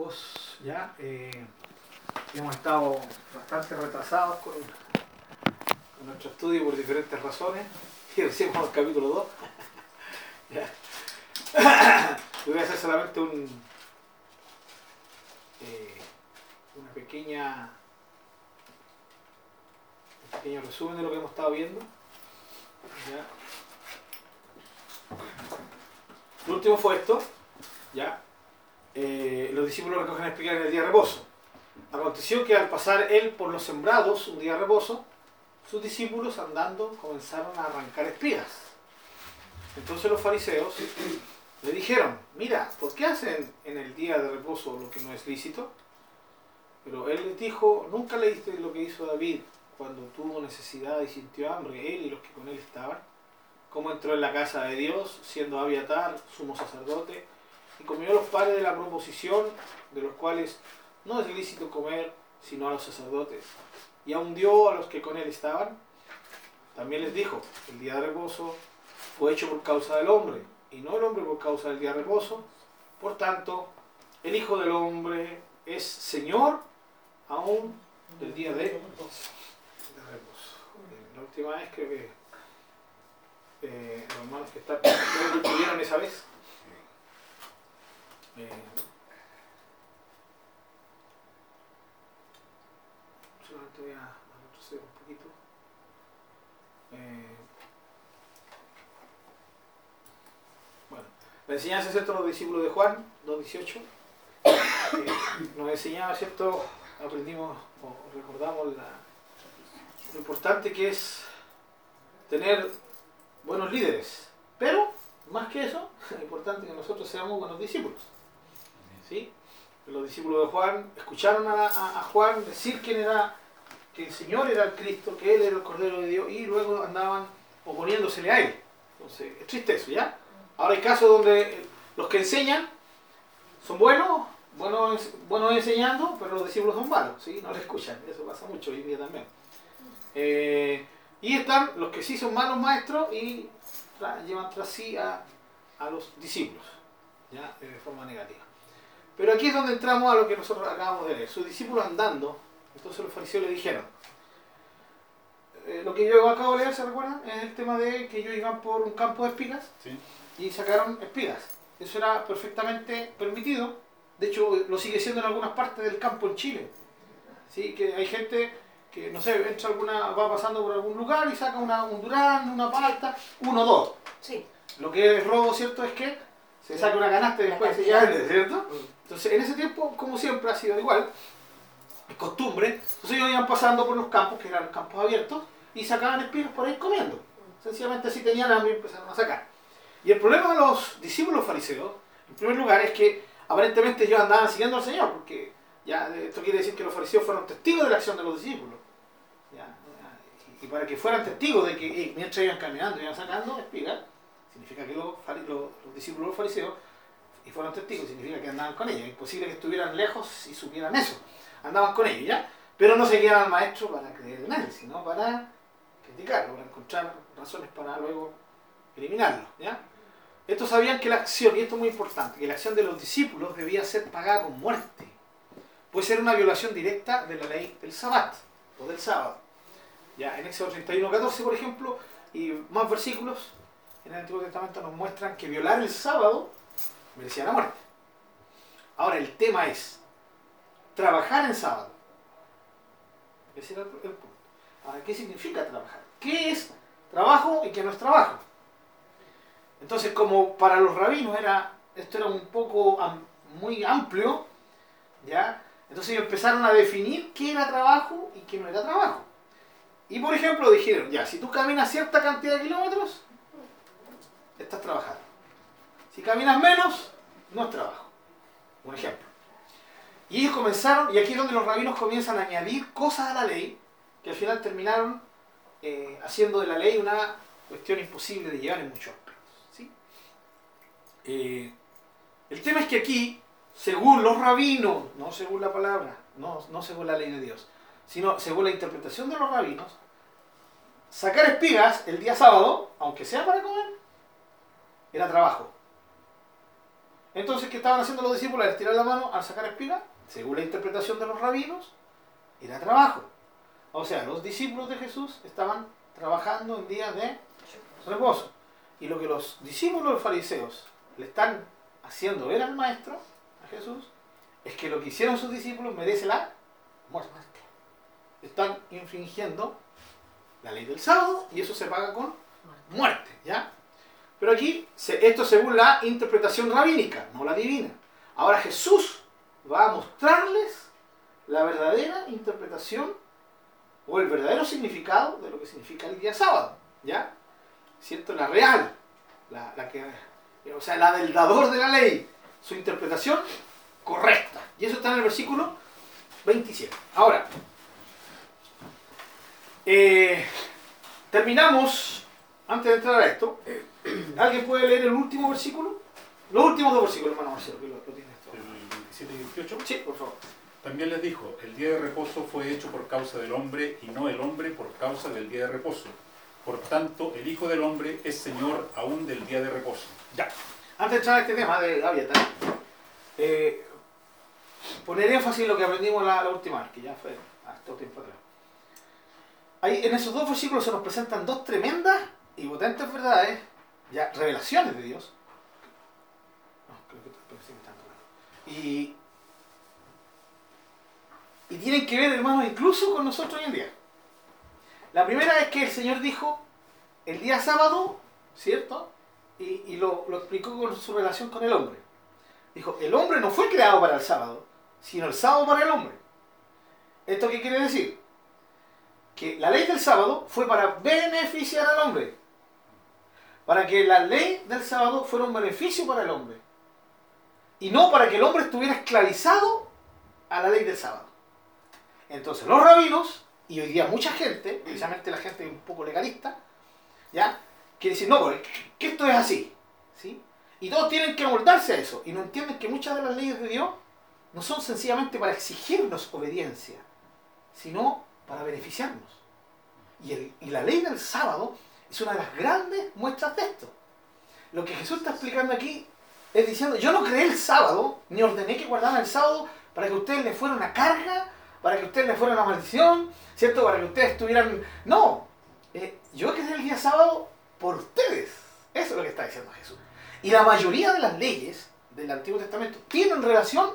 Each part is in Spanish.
Marcos, ya. Eh, hemos estado bastante retrasados con, nuestro estudio por diferentes razones. Y recién vamos al capítulo 2. ya. voy a hacer solamente un, eh, una pequeña un pequeño resumen de lo que hemos estado viendo. Ya. Lo último fue esto, ya. Eh, los discípulos recogen explicar en el día de reposo. Aconteció que al pasar él por los sembrados un día de reposo, sus discípulos andando comenzaron a arrancar espigas. Entonces los fariseos le dijeron, mira, ¿por qué hacen en el día de reposo lo que no es lícito? Pero él les dijo, nunca leíste lo que hizo David cuando tuvo necesidad y sintió hambre, él y los que con él estaban, cómo entró en la casa de Dios, siendo Abiatar, sumo sacerdote, y comió los panes de la proposición, de los cuales no es lícito comer sino a los sacerdotes, y aun dio a los que con él estaban. También les dijo, el día de reposo fue hecho por causa del hombre, y no el hombre por causa del día de reposo. Por tanto, el Hijo del Hombre es Señor aún del día de, reposo. La última vez que eh. Eh, solamente voy a retroceder un poquito. Eh, bueno, la enseñanza, ¿cierto? Los discípulos de Juan, 2.18, eh, nos enseñaba, ¿cierto? Aprendimos o recordamos la, lo importante que es tener buenos líderes, pero más que eso, es importante que nosotros seamos buenos discípulos. ¿Sí? Los discípulos de Juan escucharon a, Juan decir quién era, que el Señor era el Cristo, que Él era el Cordero de Dios, y luego andaban oponiéndosele a Él. Entonces, es triste eso, ¿ya? Ahora hay casos donde los que enseñan son buenos, buenos, buenos enseñando, pero los discípulos son malos, ¿sí? No le escuchan, eso pasa mucho hoy en día también. Eh, y están los que sí son malos maestros y llevan tras sí a, a los discípulos, ¿ya? de forma negativa. Pero aquí es donde entramos a lo que nosotros acabamos de leer. Sus discípulos andando, entonces los fariseos le dijeron, eh, lo que yo acabo de leer, ¿se recuerdan? Es el tema de que ellos iban por un campo de espigas Sí. y sacaron espigas. Eso era perfectamente permitido. De hecho, lo sigue siendo en algunas partes del campo en Chile. ¿Sí? Que hay gente que, no sé, entra alguna, va pasando por algún lugar y saca una, un durán, una palta, uno o dos. Sí. Lo que es robo, ¿cierto? Es que se saca una canasta y después se vende, ¿cierto? Entonces, en ese tiempo, como siempre, ha sido igual. Es costumbre. Entonces ellos iban pasando por los campos, que eran campos abiertos, y sacaban espigas por ahí comiendo. Sencillamente si tenían hambre empezaron a sacar. Y el problema de los discípulos fariseos, en primer lugar, es que aparentemente ellos andaban siguiendo al Señor, porque ya esto quiere decir que los fariseos fueron testigos de la acción de los discípulos. Ya, y para que fueran testigos de que eh, mientras iban caminando, iban sacando espigas, significa que los, los, los discípulos de los fariseos y fueron testigos, significa que andaban con ellos. Es imposible que estuvieran lejos y supieran eso. Andaban con ellos, ¿ya? Pero no seguían al maestro para creer en él, sino para criticarlo, para encontrar razones para luego eliminarlo, ¿ya? Estos sabían que la acción, y esto es muy importante, que la acción de los discípulos debía ser pagada con muerte. Puede ser una violación directa de la ley del sabbat, o del sábado. Ya, en Éxodo 31, 14, por ejemplo, y más versículos en el Antiguo Testamento nos muestran que violar el sábado merecía la muerte. Ahora, el tema es trabajar en sábado. Ese era el punto. Ahora, ¿qué significa trabajar? ¿Qué es trabajo y qué no es trabajo? Entonces, como para los rabinos era, esto era un poco muy amplio, ¿ya? Entonces ellos empezaron a definir qué era trabajo y qué no era trabajo. Y por ejemplo dijeron, ya, si tú caminas cierta cantidad de kilómetros, estás trabajando. Si caminas menos, no es trabajo. Un ejemplo. Y ellos comenzaron, y aquí es donde los rabinos comienzan a añadir cosas a la ley, que al final terminaron eh, haciendo de la ley una cuestión imposible de llevar en muchos aspectos. Eh, el tema es que aquí, según los rabinos, no según la palabra, no, no según la ley de Dios, sino según la interpretación de los rabinos, sacar espigas el día sábado, aunque sea para comer, era trabajo. Entonces, ¿qué estaban haciendo los discípulos al tirar la mano, al sacar espiga? Según la interpretación de los rabinos, era trabajo. O sea, los discípulos de Jesús estaban trabajando en días de reposo. Y lo que los discípulos de los fariseos le están haciendo ver al maestro, a Jesús, es que lo que hicieron sus discípulos merece la muerte. Están infringiendo la ley del sábado y eso se paga con muerte, ¿ya? Pero aquí, esto según la interpretación rabínica, no la divina. Ahora Jesús va a mostrarles la verdadera interpretación o el verdadero significado de lo que significa el día sábado, ¿ya? ¿Cierto? La real, la, que, o sea, la del dador de la ley, su interpretación correcta. Y eso está en el versículo 27. Ahora, eh, terminamos, antes de entrar a esto, ¿alguien puede leer el último versículo? Los últimos dos versículos, hermano Marcelo, que lo, lo tiene esto. El 27 y 28. Sí, por favor. También les dijo, el día de reposo fue hecho por causa del hombre y no el hombre por causa del día de reposo. Por tanto, el Hijo del Hombre es Señor aún del día de reposo. Ya. Antes de entrar a este tema de Gavieta, eh, poner énfasis en lo que aprendimos la, la última vez, que ya fue hasta tiempo atrás. Ahí, en esos dos versículos se nos presentan dos tremendas y potentes verdades, ya revelaciones de Dios. No, creo que estoy tanto. Y, y tienen que ver, hermanos, incluso con nosotros hoy en día. La primera es que el Señor dijo el día sábado, ¿cierto? Y, y lo, lo explicó con su relación con el hombre. Dijo, el hombre no fue creado para el sábado, sino el sábado para el hombre. ¿Esto qué quiere decir? Que la ley del sábado fue para beneficiar al hombre. Para que la ley del sábado fuera un beneficio para el hombre. Y no para que el hombre estuviera esclavizado a la ley del sábado. Entonces los rabinos, y hoy día mucha gente, precisamente la gente un poco legalista, ¿ya? Quiere decir, no, porque que esto es así. ¿sí? Y todos tienen que moldarse a eso. Y no entienden que muchas de las leyes de Dios no son sencillamente para exigirnos obediencia, sino para beneficiarnos. Y, el, y, la ley del sábado es una de las grandes muestras de esto. Lo que Jesús está explicando aquí es diciendo, yo no creé el sábado, ni ordené que guardaran el sábado para que ustedes les fuera una carga, para que ustedes les fuera una maldición, ¿cierto? Para que ustedes estuvieran... No, eh, yo creé el día sábado por ustedes. Eso es lo que está diciendo Jesús. Y la mayoría de las leyes del Antiguo Testamento tienen relación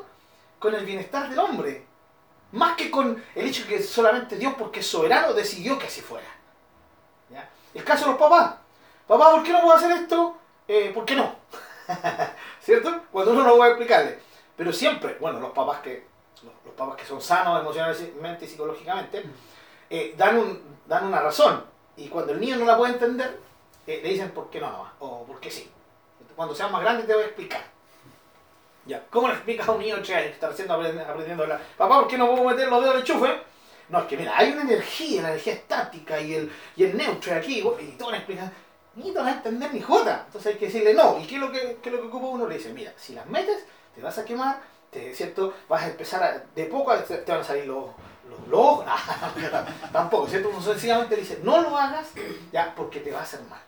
con el bienestar del hombre, más que con el hecho de que solamente Dios, porque es soberano, decidió que así fuera. El caso de los papás. Papá, ¿por qué no puedo hacer esto? Eh, ¿Por qué no? ¿Cierto? Cuando uno no va a explicarle. Pero siempre, bueno, los papás que, los, papás que son sanos emocionalmente y psicológicamente, eh, dan, un, dan una razón. Y cuando el niño no la puede entender, eh, le dicen por qué no, mamá, o por qué sí. Cuando seas más grande te voy a explicar. Ya. ¿Cómo le explicas a un niño de 3 años que está recién aprendiendo, aprendiendo a hablar? Papá, ¿por qué no puedo meter los dedos del enchufe? No, es que mira, hay una energía, la energía estática y el, y el neutro aquí, y toda una explicación. Ni te van a entender ni jota. Entonces hay que decirle no. ¿Y qué es lo que, qué es lo que ocupa uno? Le dice, mira, si las metes, te vas a quemar, ¿cierto? Vas a empezar de poco te van a salir los, los, los ojos. tampoco, ¿cierto? Uno sencillamente le dice, no lo hagas, ya, porque te va a hacer mal.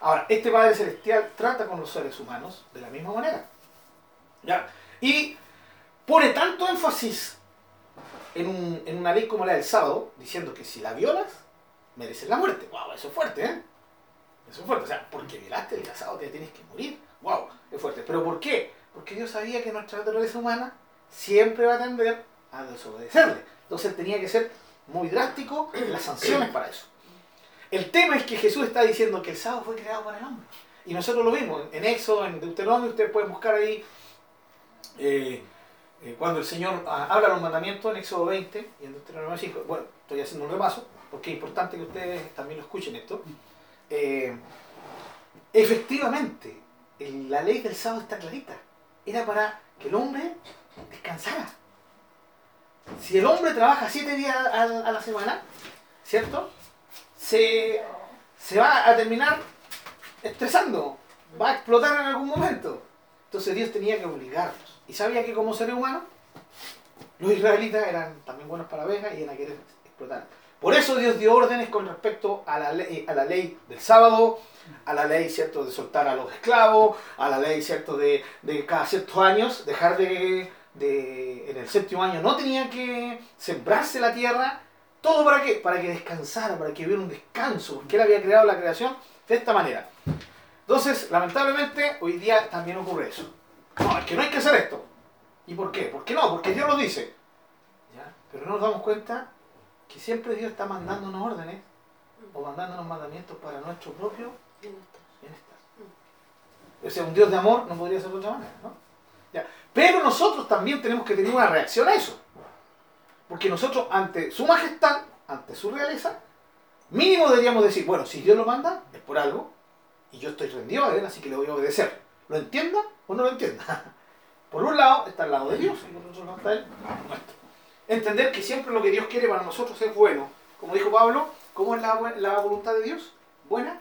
Ahora, este Padre Celestial trata con los seres humanos de la misma manera. ¿Ya? Y pone tanto énfasis en, un, en, una ley como la del sábado, diciendo que si la violas, mereces la muerte. ¡Wow! Eso es fuerte, ¿eh? Eso es fuerte. O sea, porque violaste el sábado te tienes que morir. ¡Wow! Es fuerte. ¿Pero por qué? Porque Dios sabía que nuestra naturaleza humana siempre va a tender a desobedecerle. Entonces tenía que ser muy drástico las sanciones para eso. El tema es que Jesús está diciendo que el sábado fue creado para el hombre. Y nosotros lo vimos en Éxodo, en Deuteronomio, ustedes pueden buscar ahí eh, eh, cuando el Señor ah, habla los mandamientos en Éxodo 20 y en Deuteronomio 5, bueno, estoy haciendo un repaso, porque es importante que ustedes también lo escuchen esto. Eh, efectivamente, la ley del sábado está clarita. Era para que el hombre descansara. Si el hombre trabaja siete días a, la semana, ¿cierto? Se, se va a terminar estresando, va a explotar en algún momento. Entonces Dios tenía que obligarlos. Y sabía que como seres humanos, los israelitas eran también buenos para la abeja y iban a querer explotar. Por eso Dios dio órdenes con respecto a la ley, a la ley del sábado, a la ley, ¿cierto?, de soltar a los esclavos, a la ley, ¿cierto?, de, de cada ciertos años dejar de, de, en el séptimo año no tenía que sembrarse la tierra. ¿Todo para qué? Para que descansara, para que hubiera un descanso, porque Él había creado la creación de esta manera. Entonces, lamentablemente, hoy día también ocurre eso. No, es que no hay que hacer esto. ¿Y por qué? ¿Por qué no? Porque Dios lo dice. ¿Ya? Pero no nos damos cuenta que siempre Dios está mandándonos órdenes o mandándonos mandamientos para nuestro propio bienestar. O sea, un Dios de amor no podría ser de otra manera, ¿no? ¿Ya? Pero nosotros también tenemos que tener una reacción a eso. Porque nosotros, ante su majestad, ante su realeza, mínimo deberíamos decir, bueno, si Dios lo manda, es por algo, y yo estoy rendido a Él, así que le voy a obedecer. ¿Lo entienda o no lo entienda? Por un lado está al lado de Dios, y por otro lado está Él nuestro. Entender que siempre lo que Dios quiere para nosotros es bueno. Como dijo Pablo, ¿cómo es la, la voluntad de Dios? ¿Buena?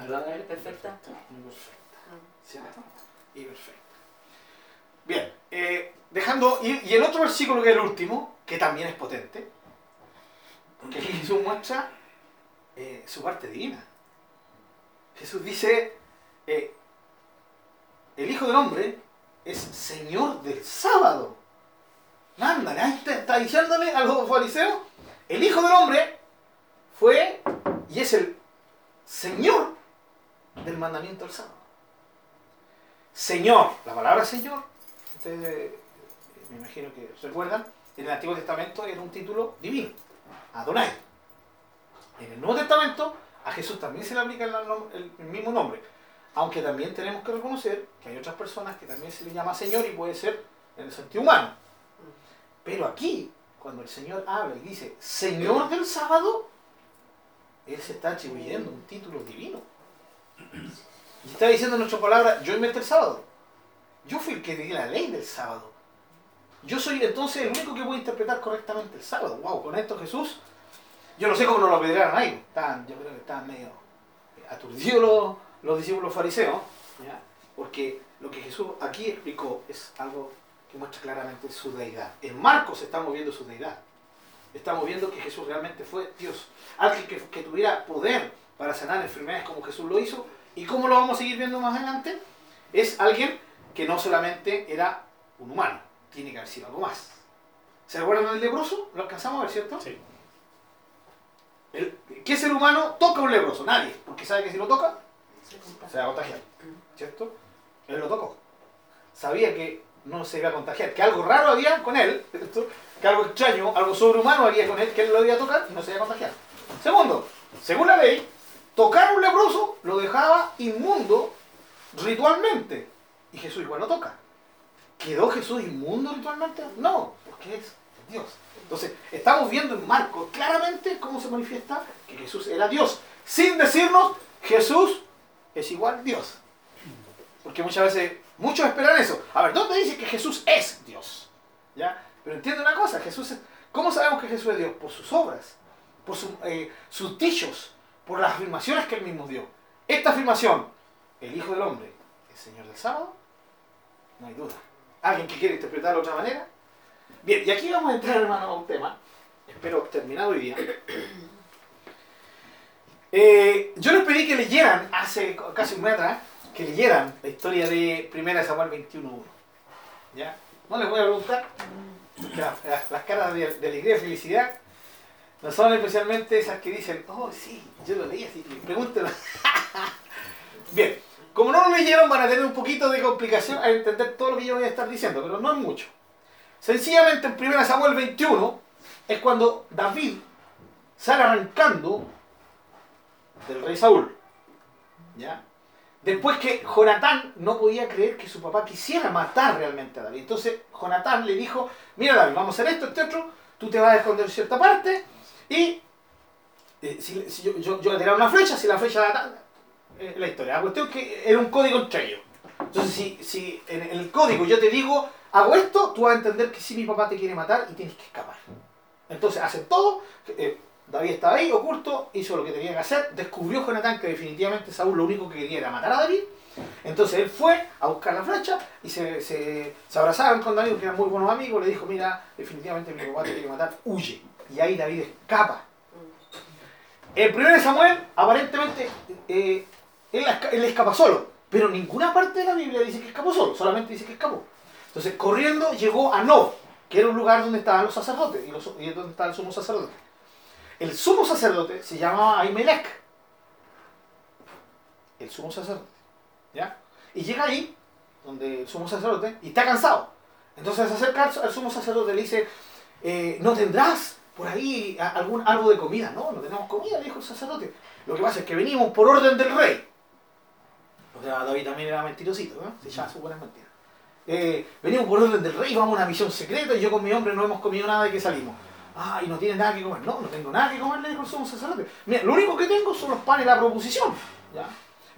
Agradable. Perfecta. Y perfecta. ¿Cierto? Y perfecta. Bien, eh, dejando. Y, y el otro versículo que es el último, que también es potente, porque aquí Jesús muestra eh, su parte divina. Jesús dice: eh, El Hijo del Hombre es Señor del sábado. Ándale, ahí está, diciéndole a los fariseos: El Hijo del Hombre fue y es el Señor del mandamiento del sábado. Señor, la palabra Señor, ustedes eh, me imagino que recuerdan, en el Antiguo Testamento era un título divino, Adonai. En el Nuevo Testamento a Jesús también se le aplica el mismo nombre, aunque también tenemos que reconocer que hay otras personas que también se le llama Señor y puede ser en el sentido humano. Pero aquí, cuando el Señor habla y dice Señor del sábado, Él se está atribuyendo un título divino. Y está diciendo en nuestra palabra, yo inventé el sábado. Yo fui el que di la ley del sábado. Yo soy entonces el único que puede interpretar correctamente el sábado. Wow, con esto Jesús, yo no sé cómo nos lo apedrearon ahí. Estaban, yo creo que estaban medio aturdidos los discípulos fariseos, ¿ya? porque lo que Jesús aquí explicó es algo que muestra claramente su deidad. En Marcos estamos viendo su deidad. Estamos viendo que Jesús realmente fue Dios. Alguien que, que tuviera poder para sanar enfermedades como Jesús lo hizo. ¿Y cómo lo vamos a seguir viendo más adelante? Es alguien que no solamente era un humano, tiene que haber sido algo más. ¿Se acuerdan del leproso? Lo alcanzamos a ver, ¿cierto? Sí. El- ¿Qué ser humano toca a un leproso? Nadie, porque sabe que si lo toca, se va a contagiar, ¿cierto? Él lo tocó. Sabía que no se iba a contagiar, que algo raro había con él, ¿cierto? que algo extraño, algo sobrehumano había con él, que él lo iba a tocar y no se iba a contagiar. Segundo, según la ley, tocar un leproso lo dejaba inmundo ritualmente. Y Jesús igual lo toca. ¿Quedó Jesús inmundo ritualmente? No, porque es Dios. Entonces, estamos viendo en Marcos claramente cómo se manifiesta que Jesús era Dios, sin decirnos Jesús es igual Dios. Porque muchas veces, muchos esperan eso. A ver, ¿dónde dice que Jesús es Dios? ¿Ya? Pero entiende una cosa, Jesús es, ¿cómo sabemos que Jesús es Dios? Por sus obras, por su- eh, sus dichos, por las afirmaciones que él mismo dio. Esta afirmación, el Hijo del Hombre es Señor del sábado, no hay duda. ¿Alguien que quiere interpretarlo de otra manera? Bien, y aquí vamos a entrar, hermano, a un tema. Espero terminar hoy día. Eh, yo les pedí que leyeran, hace casi un mes atrás, que leyeran la historia de 1 Samuel 21.1. ¿Ya? No les voy a preguntar. Las, las- caras de, de alegría y felicidad no son especialmente esas que dicen, oh, sí, yo lo leí así, pregúntenlo. Bien, como no lo leyeron, van a tener un poquito de complicación a entender todo lo que yo voy a estar diciendo, pero no es mucho. Sencillamente en 1 Samuel 21 es cuando David sale arrancando del rey Saúl. ¿Ya? Después que Jonatán no podía creer que su papá quisiera matar realmente a David. Entonces Jonatán le dijo, mira David, vamos a hacer esto, este otro, tú te vas a esconder en cierta parte y eh, si, yo, yo, yo una flecha, si la flecha eh, la historia. La cuestión es que era un código entre ellos. Entonces si, si en el código yo te digo, hago esto, tú vas a entender que si mi papá te quiere matar y tienes que escapar. Entonces hacen todo. eh, David estaba ahí, oculto, hizo lo que tenía que hacer, descubrió Jonatán que definitivamente Saúl lo único que quería era matar a David. Entonces él fue a buscar la flecha y se, se, se abrazaron con David, que eran muy buenos amigos, le dijo, mira, definitivamente mi papá te quiere matar, huye. y ahí David escapa. El primer Samuel, aparentemente, eh, él, él escapa solo, pero ninguna parte de la Biblia dice que escapó solo, solamente dice que escapó. Entonces, corriendo llegó a Nob, que era un lugar donde estaban los sacerdotes, y, los, donde estaba el sumo sacerdote. El sumo sacerdote se llamaba Ahimelech. El sumo sacerdote. ¿Ya? Y llega ahí, donde el sumo sacerdote, y está cansado. Entonces se acerca al sumo sacerdote y le dice, eh, ¿no tendrás por ahí algún algo de comida? No, no tenemos comida, le dijo el sacerdote. Lo que pasa es que venimos por orden del rey. O sea, David también era mentirosito, ¿no? Se llama su buena mentira. Eh, venimos por orden del rey, vamos a una misión secreta y yo con mi hombre no hemos comido nada de que salimos. Ah, y no tiene nada que comer. No, no tengo nada que comer, le dijo el sumo sacerdote. Mira, lo único que tengo son los panes de la proposición. ¿ya?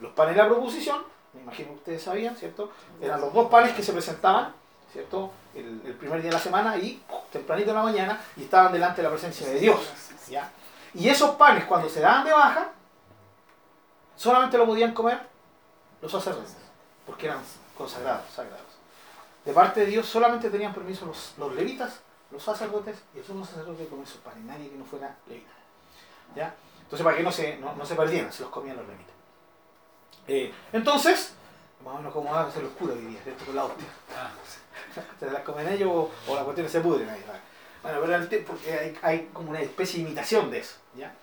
Los panes de la proposición, me imagino que ustedes sabían, ¿cierto? Eran los dos panes que se presentaban, ¿cierto? El, primer día de la semana y tempranito en la mañana y estaban delante de la presencia de Dios. ¿ya? Y esos panes, cuando se daban de baja, solamente lo podían comer los sacerdotes, porque eran consagrados, sagrados. De parte de Dios solamente tenían permiso los levitas los sacerdotes y el sumo sacerdote comer sus panes, nadie que no fuera levita. ¿Ya? Entonces, para que no se, no, no se perdieran, se los comían los levitas. Eh, entonces, más o menos como hace los curas diría, ¿cierto? Con la hostia. se las comen ellos o, o las cuestiones se pudren ahí. ¿vale? Bueno, pero el porque hay, hay, como una especie de imitación de eso. ¿ya?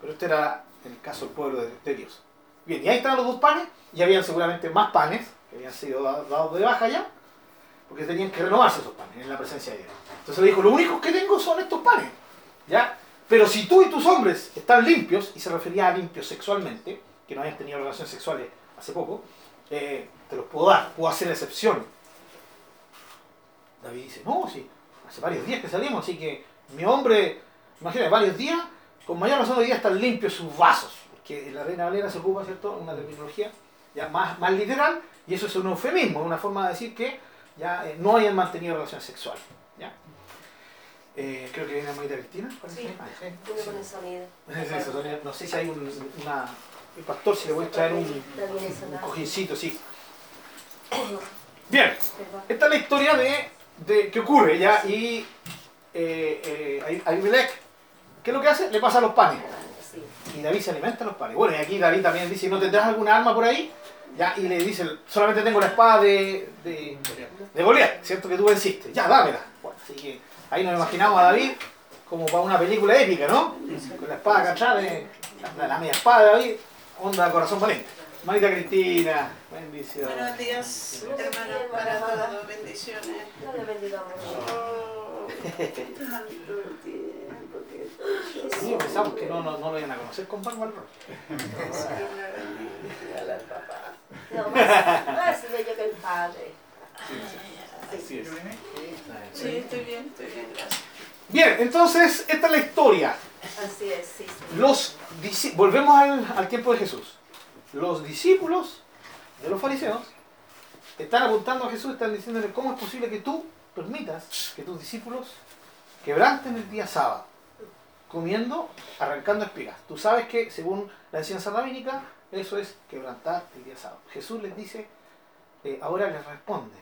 Pero este era el caso del pueblo de, de Dios. Bien, y ahí estaban los dos panes, y habían seguramente más panes que habían sido dados de baja ya, porque tenían que renovarse esos panes en la presencia de Dios. Entonces le dijo, lo único que tengo son estos panes. ¿ya? Pero si tú y tus hombres están limpios, y se refería a limpios sexualmente, que no habían tenido relaciones sexuales hace poco, eh, te los puedo dar, puedo hacer excepción. David dice, no, sí, hace varios días que salimos, así que mi hombre, imagínate, varios días, con mayor razón hoy día están limpios sus vasos, porque la Reina Valera se ocupa, ¿cierto?, una terminología ya más, más literal, y eso es un eufemismo, una forma de decir que ya eh, no hayan mantenido relaciones sexuales. ¿ya? Eh, creo que viene Marita Cristina. Sí, ah, sí. con el sonido. No sé si hay un, una, el pastor, si le voy a traer un, un cojincito, sí. Bien, esta es la historia de, de qué ocurre ya y eh, eh, Abimelech, ¿qué es lo que hace? Le pasa los panes. Y David se alimenta los panes. Bueno, y aquí David también dice, ¿no tendrás alguna arma por ahí? Ya, y le dice, solamente tengo la espada de, de, de Goliat, ¿cierto? Que tú venciste. Ya, dámela. Bueno, así que ahí nos imaginamos a David como para una película épica, ¿no? Con la espada cachada de la, la media espada de David, onda corazón valiente. Marita Cristina, bendiciones. Buenos días, hermanos, para todos, bendiciones. No le bendigamos. Oh, tanto tiempo que Sí, pensamos que no, no, no lo iban a conocer con Pan Valor. No, más, bello que el padre. Así es. Sí, estoy bien, estoy bien, gracias. Bien, entonces, esta es la historia. Así es, sí. sí. Los disci- volvemos al, al tiempo de Jesús. Los discípulos de los fariseos están apuntando a Jesús, están diciéndole cómo es posible que tú permitas que tus discípulos quebranten el día sábado, comiendo, arrancando espigas. Tú sabes que según la enseñanza rabínica, eso es quebrantar el día sábado. Jesús les dice, eh, ahora les responde,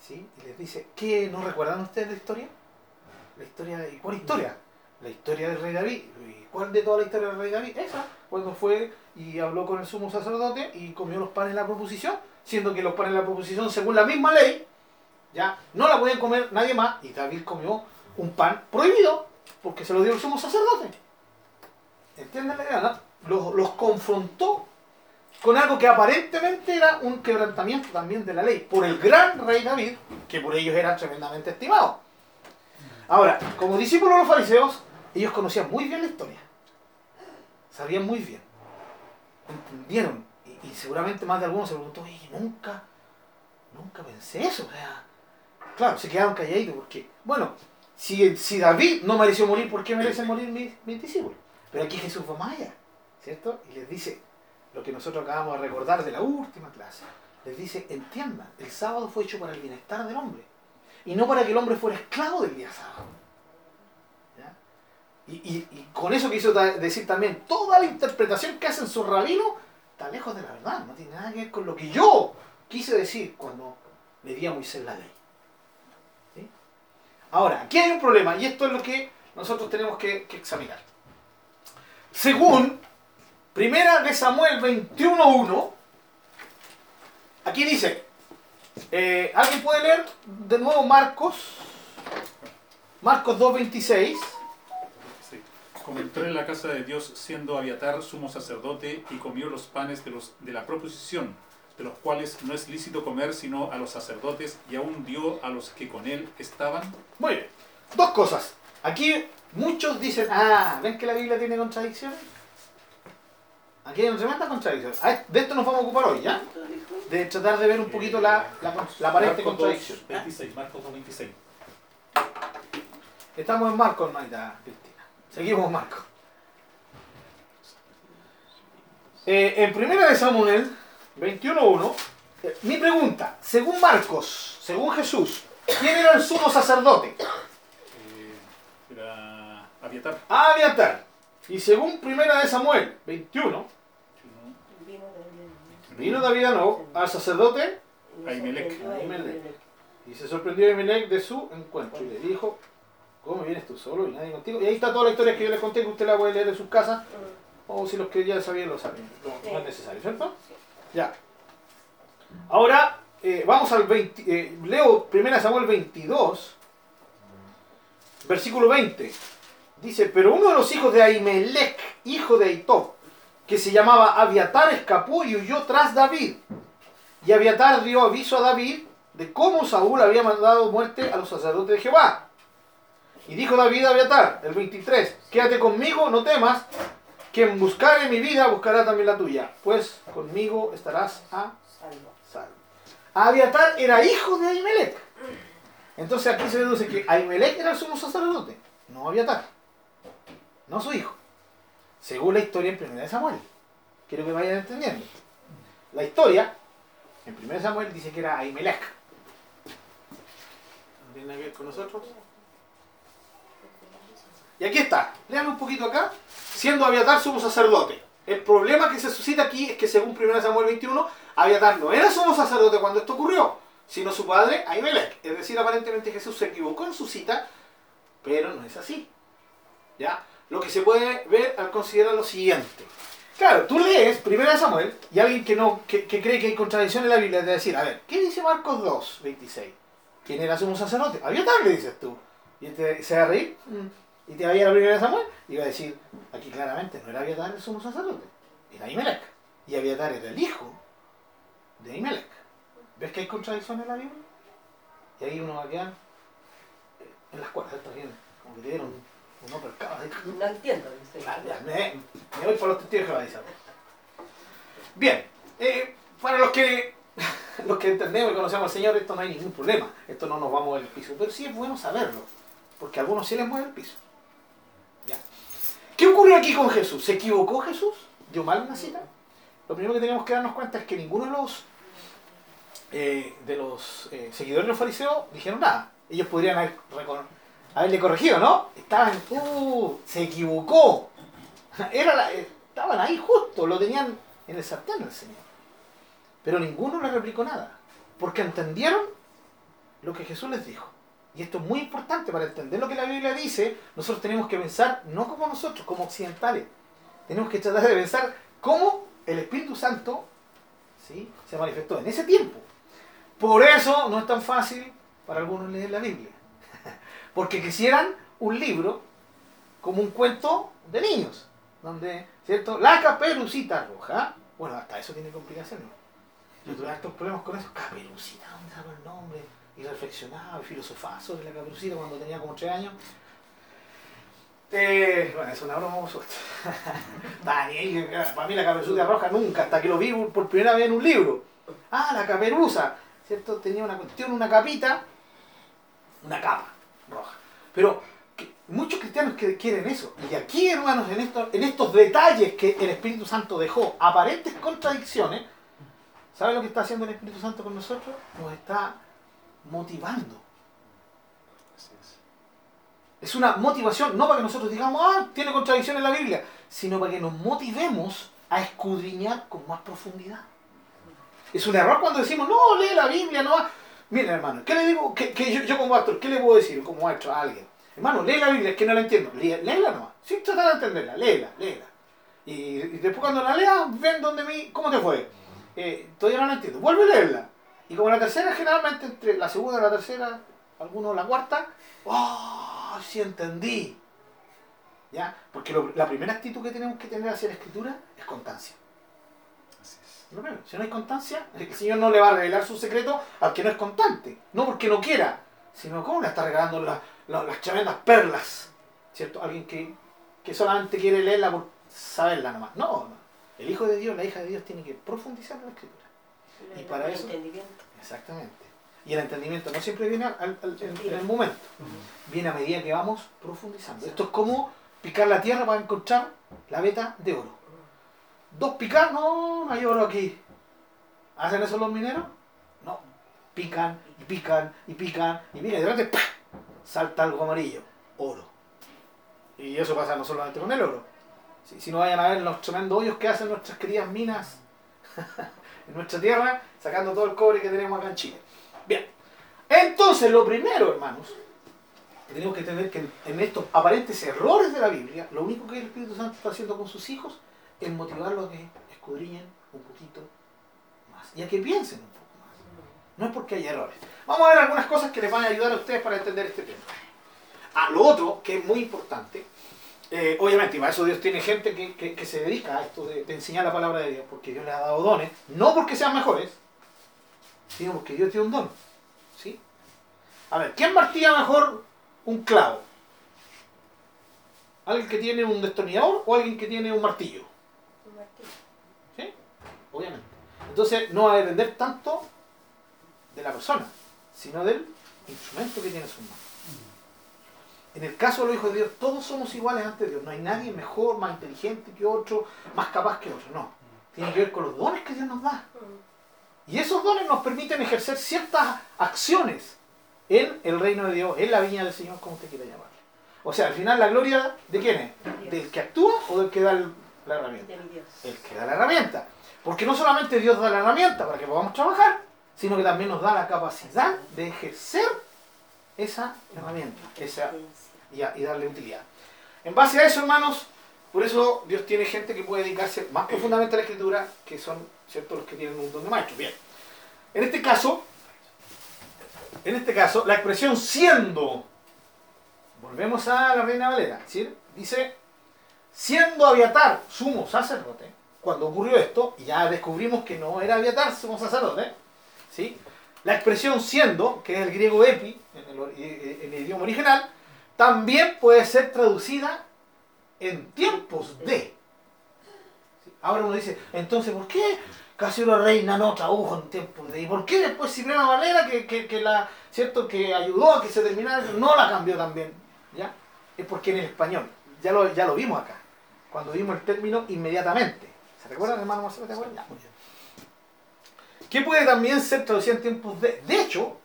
¿sí? y les dice, ¿qué no recuerdan ustedes la historia? La historia de, ¿cuál historia? La historia del rey David. ¿Y cuál de toda la historia del rey David? Esa, cuando fue y habló con el sumo sacerdote y comió los panes de la proposición, siendo que los panes de la proposición, según la misma ley, ya no la podían comer nadie más, y David comió un pan prohibido porque se lo dio el sumo sacerdote. ¿Entienden la idea? no? Los, los confrontó con algo que aparentemente era un quebrantamiento también de la ley, por el gran rey David, que por ellos era tremendamente estimado. Ahora, como discípulos de los fariseos, ellos conocían muy bien la historia. Sabían muy bien. Entendieron. Y, seguramente más de algunos se preguntó, oye, nunca, nunca pensé eso. O sea, claro, se quedaron calladitos porque, bueno, si, si David no mereció morir, ¿por qué merecen morir mis discípulos? Pero aquí Jesús va más allá, ¿cierto? Y les dice lo que nosotros acabamos de recordar de la última clase. Les dice, entiendan, el sábado fue hecho para el bienestar del hombre y no para que el hombre fuera esclavo del día sábado. Y, y- con eso quiso decir también, toda la interpretación que hacen sus rabinos está lejos de la verdad, no tiene nada que ver con lo que yo quise decir cuando le di a Moisés la ley. Ahora, aquí hay un problema, y esto es lo que nosotros tenemos que, que examinar. Según Primera de Samuel 21.1, aquí dice, eh, ¿alguien puede leer de nuevo Marcos? Marcos 2.26. Sí. Como entró en la casa de Dios siendo Abiatar sumo sacerdote y comió los panes de, los, de la proposición, de los cuales no es lícito comer sino a los sacerdotes, y aún dio a los que con él estaban. Muy bien. Dos cosas. Aquí muchos dicen, ah, ¿ven que la Biblia tiene contradicciones? Aquí hay una tremenda contradicción. De esto nos vamos a ocupar hoy, ¿ya? De tratar de ver un poquito la, la, la aparente Marcos contradicción. 2, 26, Marcos 2, 26. Estamos en Marcos, hermanita Cristina. Seguimos Marcos. Eh, en primera de Samuel 21.1, eh, mi pregunta, según Marcos, según Jesús, ¿quién era el sumo sacerdote? Eh, era Abiatar. Abiatar. Y según primera de Samuel 21, Vino de vino David a No al sacerdote Ahimelech. Ahimelech. y se sorprendió Emelec de su encuentro y le dijo, ¿cómo vienes tú solo y nadie contigo? Y ahí está toda la historia que yo les conté que usted la puede leer en sus casas o si los que ya sabían lo saben, no, no es necesario, ¿cierto? Ya. Ahora eh, vamos al 20, eh, leo 1 Samuel 22, versículo 20. Dice, pero uno de los hijos de Ahimelech, hijo de Aitob, que se llamaba Abiatar, escapó y huyó tras David. Y Abiatar dio aviso a David de cómo Saúl había mandado muerte a los sacerdotes de Jehová. Y dijo David a Abiatar, el 23, quédate conmigo, no temas, quien buscare mi vida buscará también la tuya, pues conmigo estarás a Salvo. Abiatar era hijo de Ahimelech. Entonces aquí se deduce que Ahimelech era el sumo sacerdote, no Abiatar, no su hijo. Según la historia en 1 Samuel. Quiero que vayan entendiendo. La historia en 1 Samuel dice que era Ahimelech. ¿No tiene nada que ver con nosotros? Y aquí está, léame un poquito acá, siendo Abiatar sumo sacerdote. El problema que se suscita aquí es que según 1 Samuel 21, Abiatar no era sumo sacerdote cuando esto ocurrió, sino su padre Ahimelech. Es decir, aparentemente Jesús se equivocó en su cita, pero no es así. ¿Ya? Lo que se puede ver al considerar lo siguiente. Claro, tú lees 1 Samuel y alguien que no que, que cree que hay contradicción en la Biblia te va a decir, a ver, ¿qué dice Marcos 2, 26? ¿Quién era sumo sacerdote? Abiatar, le dices tú. Y te, se va a reír mm, y te va a ir a la 1 Samuel y va a decir, aquí claramente no era Abiatar el sumo sacerdote, era Ahimelech. Y Abiatar era el hijo de Ahimelech. ¿Ves que hay contradicción en la Biblia? Y ahí uno va a quedar eh, en las cuerdas, está bien, como que te dieron un uppercut ahí. No entiendo. me, me voy por los testigos dice. Bien, eh, para los que, los que entendemos y conocemos al Señor, esto no hay ningún problema. Esto no nos va a mover el piso. Pero sí es bueno saberlo, porque a algunos sí les mueve el piso. ¿Ya? ¿Qué ocurrió aquí con Jesús? ¿Se equivocó Jesús? ¿Dio mal una cita? Lo primero que tenemos que darnos cuenta es que ninguno de los, eh, de los eh, seguidores de los fariseos dijeron nada. Ellos podrían haber recono- haberle corregido, ¿no? Estaban, uh, se equivocó. Era estaban ahí justo, lo tenían en el sartén el Señor. Pero ninguno le replicó nada, porque entendieron lo que Jesús les dijo. Y esto es muy importante para entender lo que la Biblia dice. Nosotros tenemos que pensar no como nosotros, como occidentales. Tenemos que tratar de pensar cómo el Espíritu Santo ¿sí? se manifestó en ese tiempo. Por eso no es tan fácil para algunos leer la Biblia. Porque quisieran un libro como un cuento de niños, donde, ¿cierto? La caperucita roja. Bueno, hasta eso tiene complicaciones. Yo tuve hartos problemas con eso. Caperucita, ¿dónde sacó el nombre? Y reflexionaba y filosofaba sobre la caperucita cuando tenía como 3 años. Eh, bueno, es una broma. Daniel, para mí la caperucita roja nunca, hasta que lo vi por primera vez en un libro. Ah, la caperuza, ¿cierto? Tenía una cuestión, una capita, una capa roja. Pero muchos cristianos que quieren eso. Y aquí, hermanos, en, esto- en estos detalles que el Espíritu Santo dejó, aparentes contradicciones, ¿sabe lo que está haciendo el Espíritu Santo con nosotros? Nos está motivando. Es. Una motivación, no para que nosotros digamos, ah, tiene contradicción en la Biblia, sino para que nos motivemos a escudriñar con más profundidad. Es un error cuando decimos, no, lee la Biblia, no. Miren, hermano, ¿qué le digo? Que, que yo, yo como pastor, ¿qué le puedo decir como maestro a alguien? Hermano, lee la Biblia, es que no la entiendo. Lé- Léela nomás. Sin tratar de entenderla, léela, léela. Y, y después cuando la leas, ven donde mí, ¿cómo te fue? Eh, todavía no la entiendo. Vuelve a leerla. Y como la tercera, generalmente entre la segunda y la tercera, algunos la cuarta, ¡oh! Sí entendí. ¿Ya? Porque la primera actitud que tenemos que tener hacia la escritura es constancia. Primero, Si no hay constancia, el Señor no le va a revelar su secreto al que no es constante. No porque no quiera, sino como le está regalando la- la- las tremendas perlas. ¿Cierto? Alguien que, que solamente quiere leerla por saberla nomás. No, no. El Hijo de Dios, la hija de Dios tiene que profundizar en la escritura. Y El para eso- entendimiento. Exactamente. Y el entendimiento no siempre viene al- al- en, en el momento. Viene a medida que vamos profundizando. Esto es como picar la tierra para encontrar la veta de oro. Dos picar, no, no hay oro aquí. ¿Hacen eso los mineros? No. Pican y pican y pican y pican y de repente salta algo amarillo. Oro. Y eso pasa no solamente con el oro. Si, si no vayan a ver los tremendos hoyos que hacen nuestras queridas minas en nuestra tierra, sacando todo el cobre que tenemos acá en Chile. Bien. Entonces, lo primero, hermanos, tenemos que entender que en estos aparentes errores de la Biblia, lo único que el Espíritu Santo está haciendo con sus hijos es motivarlos a que escudriñen un poquito más y a que piensen un poco más. No es porque hay errores. Vamos a ver algunas cosas que les van a ayudar a ustedes para entender este tema. Ah, lo otro, que es muy importante, eh, obviamente, y para eso Dios tiene gente que, que- se dedica a esto de, enseñar la palabra de Dios, porque Dios les ha dado dones, no porque sean mejores, sino porque Dios tiene un don. ¿sí? A ver, ¿quién martilla mejor un clavo? ¿Alguien que tiene un destornillador o alguien que tiene un martillo? Un martillo. ¿Sí? Obviamente. Entonces no va a depender tanto de la persona, sino del instrumento que tiene en sus manos. En el caso de los hijos de Dios, todos somos iguales ante Dios. No hay nadie mejor, más inteligente que otro, más capaz que otro. No. Tiene que ver con los dones que Dios nos da. Y esos dones nos permiten ejercer ciertas acciones en el reino de Dios, en la viña del Señor, como usted quiera llamarlo. O sea, al final la gloria de quién es? ¿Del que actúa o del que da la herramienta? De mi Dios. el que da la herramienta. Porque no solamente Dios da la herramienta para que podamos trabajar, sino que también nos da la capacidad de ejercer esa herramienta esa, y, darle utilidad. En base a eso, hermanos, por eso Dios tiene gente que puede dedicarse más profundamente a la escritura, que son ¿cierto? los que tienen un don de maestro. Bien. En este caso, en este caso, la expresión siendo, volvemos a la Reina Valera, dice, siendo Abiatar sumo sacerdote, cuando ocurrió esto, y ya descubrimos que no era Abiatar sumo sacerdote, ¿sí? la expresión siendo, que es el griego epi, en el, en el idioma original, también puede ser traducida en tiempos de. Ahora uno dice, entonces, ¿por qué Casiodoro Reina no tradujo en tiempos de? ¿Y por qué después Cipriano Valera, que, que, que la, ¿cierto? que ayudó a que se terminara, no la cambió también? ¿Ya? Es porque en el español, ya lo, ya lo vimos acá, cuando vimos el término inmediatamente. ¿Se recuerdan, hermano Marcelo? ¿Te acuerdas? Bien. Que puede también ser traducida en tiempos de. De hecho,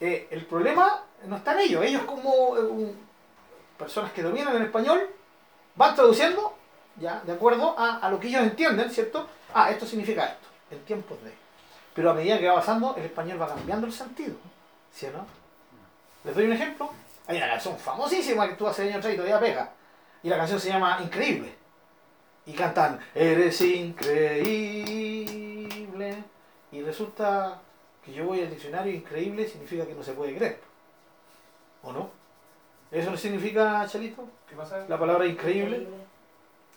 eh, el problema no está en ellos. Ellos como eh, un- personas que dominan el español van traduciendo, ya, de acuerdo a, a lo que ellos entienden, ¿cierto? Ah, esto significa esto, en tiempos de. Pero a medida que va pasando, el español va cambiando el sentido, ¿sí o no? Les doy un ejemplo. Hay una canción famosísima que tú hace años atrás y todavía pega. Y la canción se llama Increíble. Y cantan, eres increíble. Y resulta que yo voy al diccionario increíble significa que no se puede creer. ¿O no? ¿Eso no significa, Chalito? ¿Qué pasa? La palabra increíble.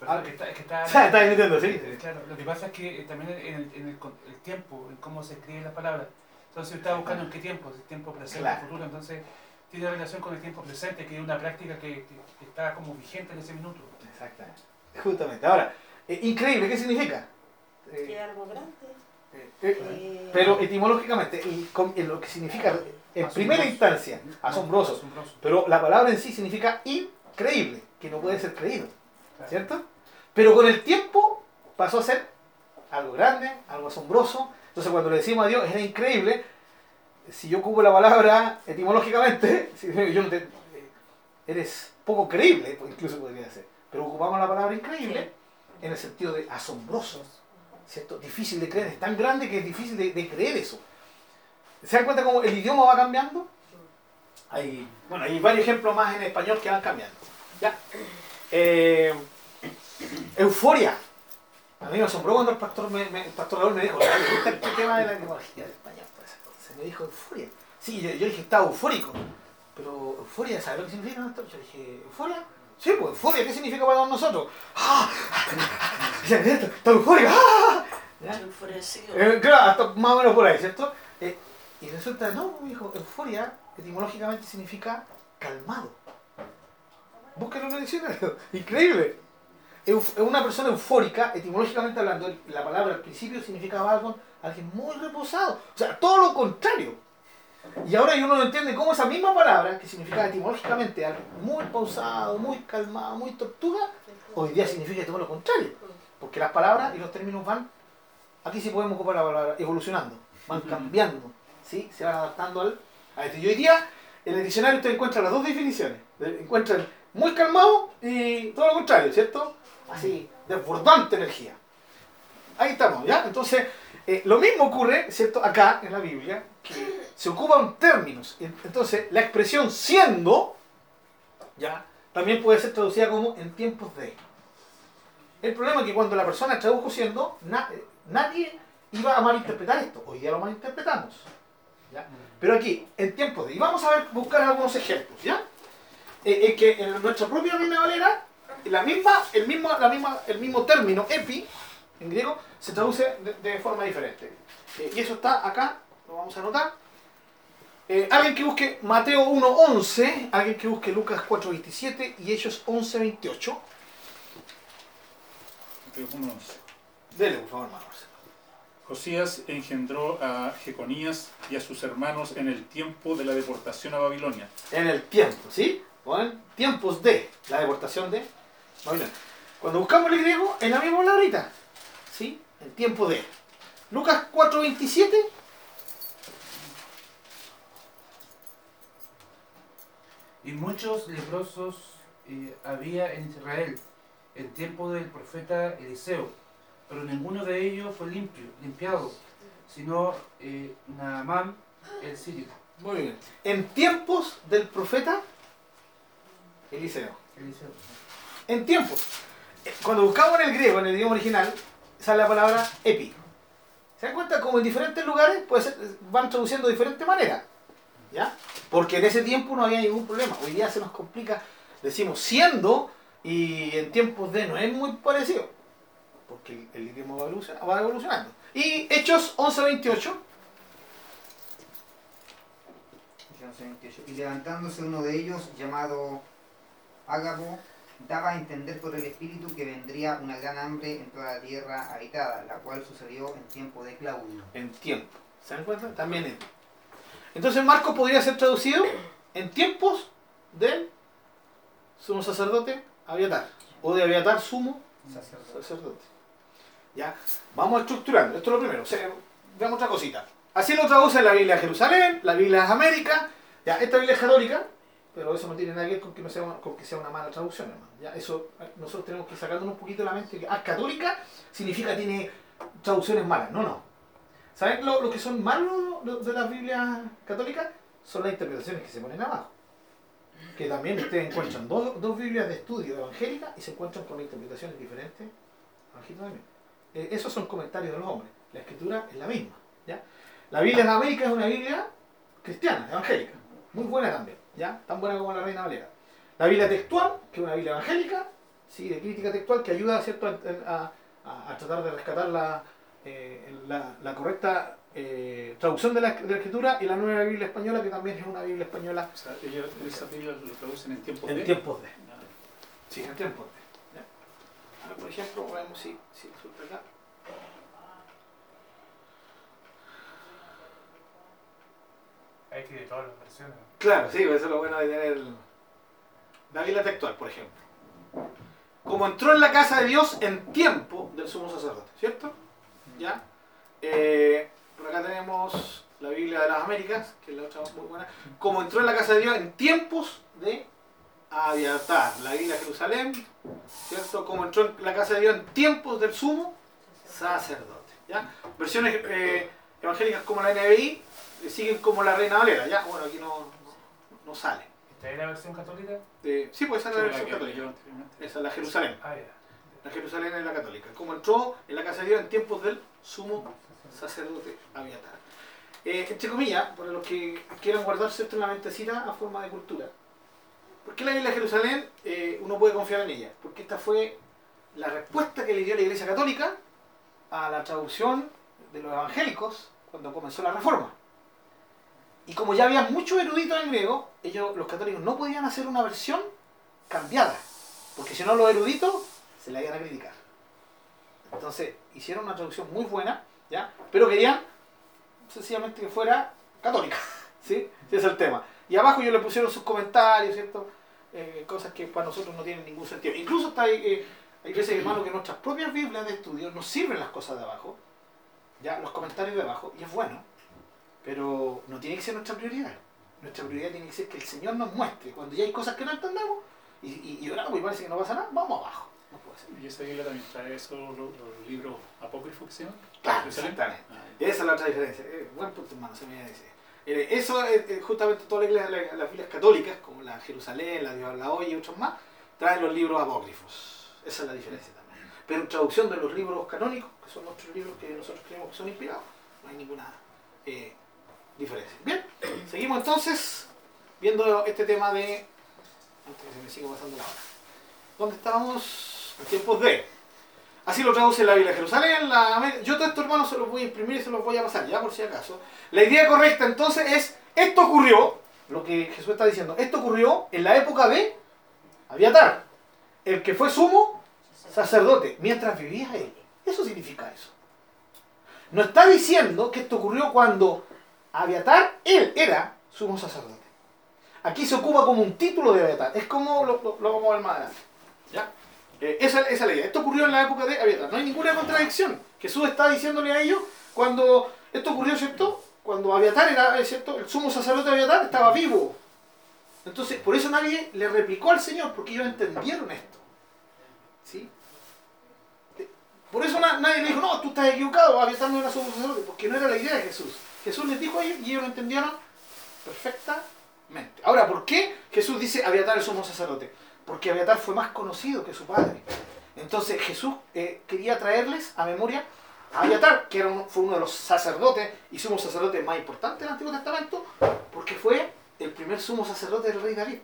Es que está, es que está, sí. Eh, Claro, lo que pasa es que eh, también en el, en el el tiempo, en cómo se escriben las palabras. Entonces, estaba buscando en qué tiempo, si tiempo presente, Claro. futuro. Entonces, tiene relación con el tiempo presente, que es una práctica que, que- que está como vigente en ese minuto. Exactamente. Justamente. Ahora, eh, increíble, ¿qué significa? Eh, Que algo grande. eh, eh, que- pero etimológicamente, y con- en lo que significa en Asombroso. primera instancia, asombroso. Asombroso. Pero la palabra en sí significa increíble, que no puede ser creído. Claro. ¿Cierto? Pero con el tiempo pasó a ser algo grande, algo asombroso. Entonces cuando le decimos a Dios, era increíble, si yo ocupo la palabra etimológicamente, si yo no te- eres poco creíble, pues incluso podría ser. Pero ocupamos la palabra increíble en el sentido de asombroso. ¿Cierto? Difícil de creer, es tan grande que es difícil de, de creer eso. ¿Se dan cuenta cómo el idioma va cambiando? Hay, bueno, hay varios ejemplos más en español que van cambiando. ¿ya? Eh, euforia. A mí me asombró cuando el pastor, me, me- el pastor Raúl me dijo, "Oye, ¿te gusta el tema de la etimología del español? Pues, se me dijo euforia. Sí, yo, yo dije, estaba eufórico. Pero euforia, ¿sabes lo que significa? Yo dije, ¿euforia? Sí, pues euforia, ¿qué significa para nosotros? ¡Ah! ¡Está eufórico! ¡Ah! Enfurecido. Eh, claro, hasta más o menos por ahí, ¿cierto? Eh, y resulta, no, me dijo, euforia etimológicamente significa calmado. Búsquenlo en el diccionario, increíble. Euf- una persona eufórica, etimológicamente hablando, la palabra al principio significaba algo, alguien muy reposado. O sea, todo lo contrario. Y ahora uno no entiende cómo esa misma palabra, que significaba etimológicamente algo muy pausado, muy calmado, muy tortuga, hoy día significa todo lo contrario. Porque las palabras y los términos van Aquí sí podemos ocupar la palabra evolucionando, van cambiando, ¿sí? se van adaptando al, a esto. Y hoy día en el diccionario usted encuentra las dos definiciones. De- Encuentra el muy calmado y todo lo contrario, ¿cierto? Así, desbordante energía. Ahí estamos, ¿ya? Entonces, eh, lo mismo ocurre, ¿cierto? Acá en la Biblia, que se ocupan términos. Entonces, la expresión siendo, ¿ya? También puede ser traducida como en tiempos de. El problema es que cuando la persona tradujo siendo, na- eh, nadie iba a malinterpretar esto. Hoy día lo malinterpretamos. ¿ya? Pero aquí, en tiempos de. Y vamos a ver, buscar algunos ejemplos, ¿ya? Eh, es que en nuestra propia Reina Valera, la misma, el, mismo, la misma, el mismo término, epi, en griego, se traduce de, forma diferente. Eh, y eso está acá, lo vamos a anotar. Eh, alguien que busque Mateo 1.11, alguien que busque Lucas 4.27 y Hechos 11.28. Mateo 1:11. Dele, por favor, hermano. Josías engendró a Jeconías y a sus hermanos en el tiempo de la deportación a Babilonia. En el tiempo, ¿sí? O en tiempos de la deportación de Babilonia. Cuando buscamos el griego, es la misma palabrita. ¿Sí? En tiempo de. Lucas 4.27. Y muchos leprosos eh, había en Israel en tiempo del profeta Eliseo, pero ninguno de ellos fue limpio, limpiado, sino eh, Naamán el sirio. Muy bien. En tiempos del profeta Eliseo. Eliseo. En tiempos. Cuando buscamos en el griego, en el idioma original, sale la palabra epi. ¿Se dan cuenta? Como en diferentes lugares van traduciendo de diferente manera. ¿Ya? Porque en ese tiempo no había ningún problema. Hoy día se nos complica. Decimos siendo y en tiempos de no es muy parecido. Porque el, el idioma va evolucion- va evolucionando. Y Hechos 11.28. Y levantándose uno de ellos, llamado Ágabo, daba a entender por el Espíritu que vendría una gran hambre en toda la tierra habitada, la cual sucedió en tiempo de Claudio. En tiempo. ¿Se dan cuenta? También epi. Entonces Marcos podría ser traducido en tiempos del sumo sacerdote Abiatar. O de Abiatar sumo Sacerdote. sacerdote. ¿Ya? Vamos estructurando. Esto es lo primero. O sea, veamos otra cosita. Así lo traduce la Biblia de Jerusalén, la Biblia de las Américas. Ya, esta Biblia es católica, pero eso no tiene nada que ver con que, no sea, una, con que sea una mala traducción, hermano. Ya, eso eh, nosotros tenemos que sacarnos un poquito de la mente que ah, católica significa tiene traducciones malas. No, no. ¿Saben lo, lo que son malos lo- de las Biblias católicas? Son las interpretaciones que se ponen abajo. Que también ustedes encuentran dos, dos Biblias de estudio evangélicas y se encuentran con interpretaciones diferentes. También. Eh, esos son comentarios de los hombres. La escritura es la misma. ¿ya? La Biblia de América es una Biblia cristiana, evangélica. Muy buena también. ¿ya? Tan buena como la Reina Valera. La Biblia textual, que es una Biblia evangélica, sí, de crítica textual, que ayuda ¿cierto? A, a- a tratar de rescatar la, eh, la, la correcta eh, traducción de la, de la escritura y la nueva Biblia española, que también es una Biblia española O sea, ellos esas Biblias lo traducen en tiempos en de. tiempos de. Sí, en tiempos de. ¿ya? A ver, por ejemplo, veamos si, si resulta acá. Hay que de todas las versiones. Claro, sí, eso es lo bueno de tener la Biblia textual, por ejemplo. Como entró en la casa de Dios en tiempo del sumo sacerdote, ¿cierto? ¿Ya? Eh, por acá tenemos la Biblia de las Américas, que es la otra muy buena. Como entró en la casa de Dios en tiempos de Abiatar, la Biblia de Jerusalén, ¿cierto? Como entró en la casa de Dios en tiempos del sumo sacerdote, ¿ya? Versiones eh, evangélicas como la NBI eh, siguen como la Reina Valera, ¿ya? Bueno, aquí no, no, no sale. ¿Esta es la versión católica? Eh, sí, pues esa es la versión católica. Esa es la Jerusalén. Ah, ya. La Jerusalén es la católica. Como entró en la casa de Dios en tiempos del sumo sacerdote Abiatar. Eh, entre comillas, para los que quieran guardarse esto en la mentecita a forma de cultura. ¿Por qué la Biblia de Jerusalén eh, uno puede confiar en ella? Porque esta fue la respuesta que le dio la Iglesia Católica a la traducción de los evangélicos cuando comenzó la reforma. Y como ya había muchos eruditos en griego, ellos, los católicos, no podían hacer una versión cambiada. Porque si no, los eruditos se la iban a criticar. Entonces, hicieron una traducción muy buena, ¿ya? Pero querían sencillamente que fuera católica, ¿sí? Ese es el tema. Y abajo ellos le pusieron sus comentarios, ¿cierto? Eh, cosas que para nosotros no tienen ningún sentido. Incluso está ahí, eh, hay veces, hermano, que nuestras propias Biblias de estudio nos sirven las cosas de abajo, ¿ya? Los comentarios de abajo, y es bueno, pero no tiene que ser nuestra prioridad. Nuestra prioridad tiene que ser que el Señor nos muestre. Cuando ya hay cosas que no entendemos, y, y, y oramos y parece que no pasa nada, vamos abajo. Ser. Y esa Biblia también trae esos los, los libros apócrifos que se llaman. Claro, exactamente. Ah, Esa es la otra diferencia. Eh, buen punto, hermano, se me dice. Eh, eso es eh, justamente todas las, Biblias católicas, como la Jerusalén, la Dios la Hoy y otros más, traen los libros apócrifos. Esa es la diferencia también. Pero en traducción de los libros canónicos, que son nuestros libros que nosotros creemos que son inspirados, no hay ninguna eh, diferencia. Bien, seguimos entonces viendo este tema de. Antes que se me siga pasando la hora. ¿Dónde estábamos? En tiempos de. Así lo traduce la Biblia de Jerusalén. La... Yo todo esto, hermanos, se los voy a imprimir y se los voy a pasar, ya por si acaso. La idea correcta entonces es, esto ocurrió, lo que Jesús está diciendo, esto ocurrió en la época de Abiatar, el que fue sumo sacerdote, mientras vivía él. Eso significa eso. No está diciendo que esto ocurrió cuando Abiatar, él era sumo sacerdote. Aquí se ocupa como un título de Abiatar. Es como lo, lo- lo vamos a ver más adelante. ¿Ya? Eh, esa, es la idea. Esto ocurrió en la época de Abiatar. No hay ninguna contradicción. Jesús está diciéndole a ellos cuando esto ocurrió, ¿cierto? Cuando Abiatar era, eh, ¿cierto? El sumo sacerdote de Abiatar estaba vivo. Entonces, por eso nadie le replicó al Señor, porque ellos entendieron esto. ¿Sí? Por eso na- nadie le dijo, no, tú estás equivocado, Abiatar no era sumo sacerdote, porque no era la idea de Jesús. Jesús les dijo a ellos y ellos lo entendieron perfectamente. Ahora, ¿por qué Jesús dice Abiatar el sumo sacerdote? Porque Abiatar fue más conocido que su padre. Entonces Jesús eh, quería traerles a memoria a Abiatar, que era uno- fue uno de los sacerdotes y sumo sacerdote más importantes del Antiguo Testamento, porque fue el primer sumo sacerdote del rey David.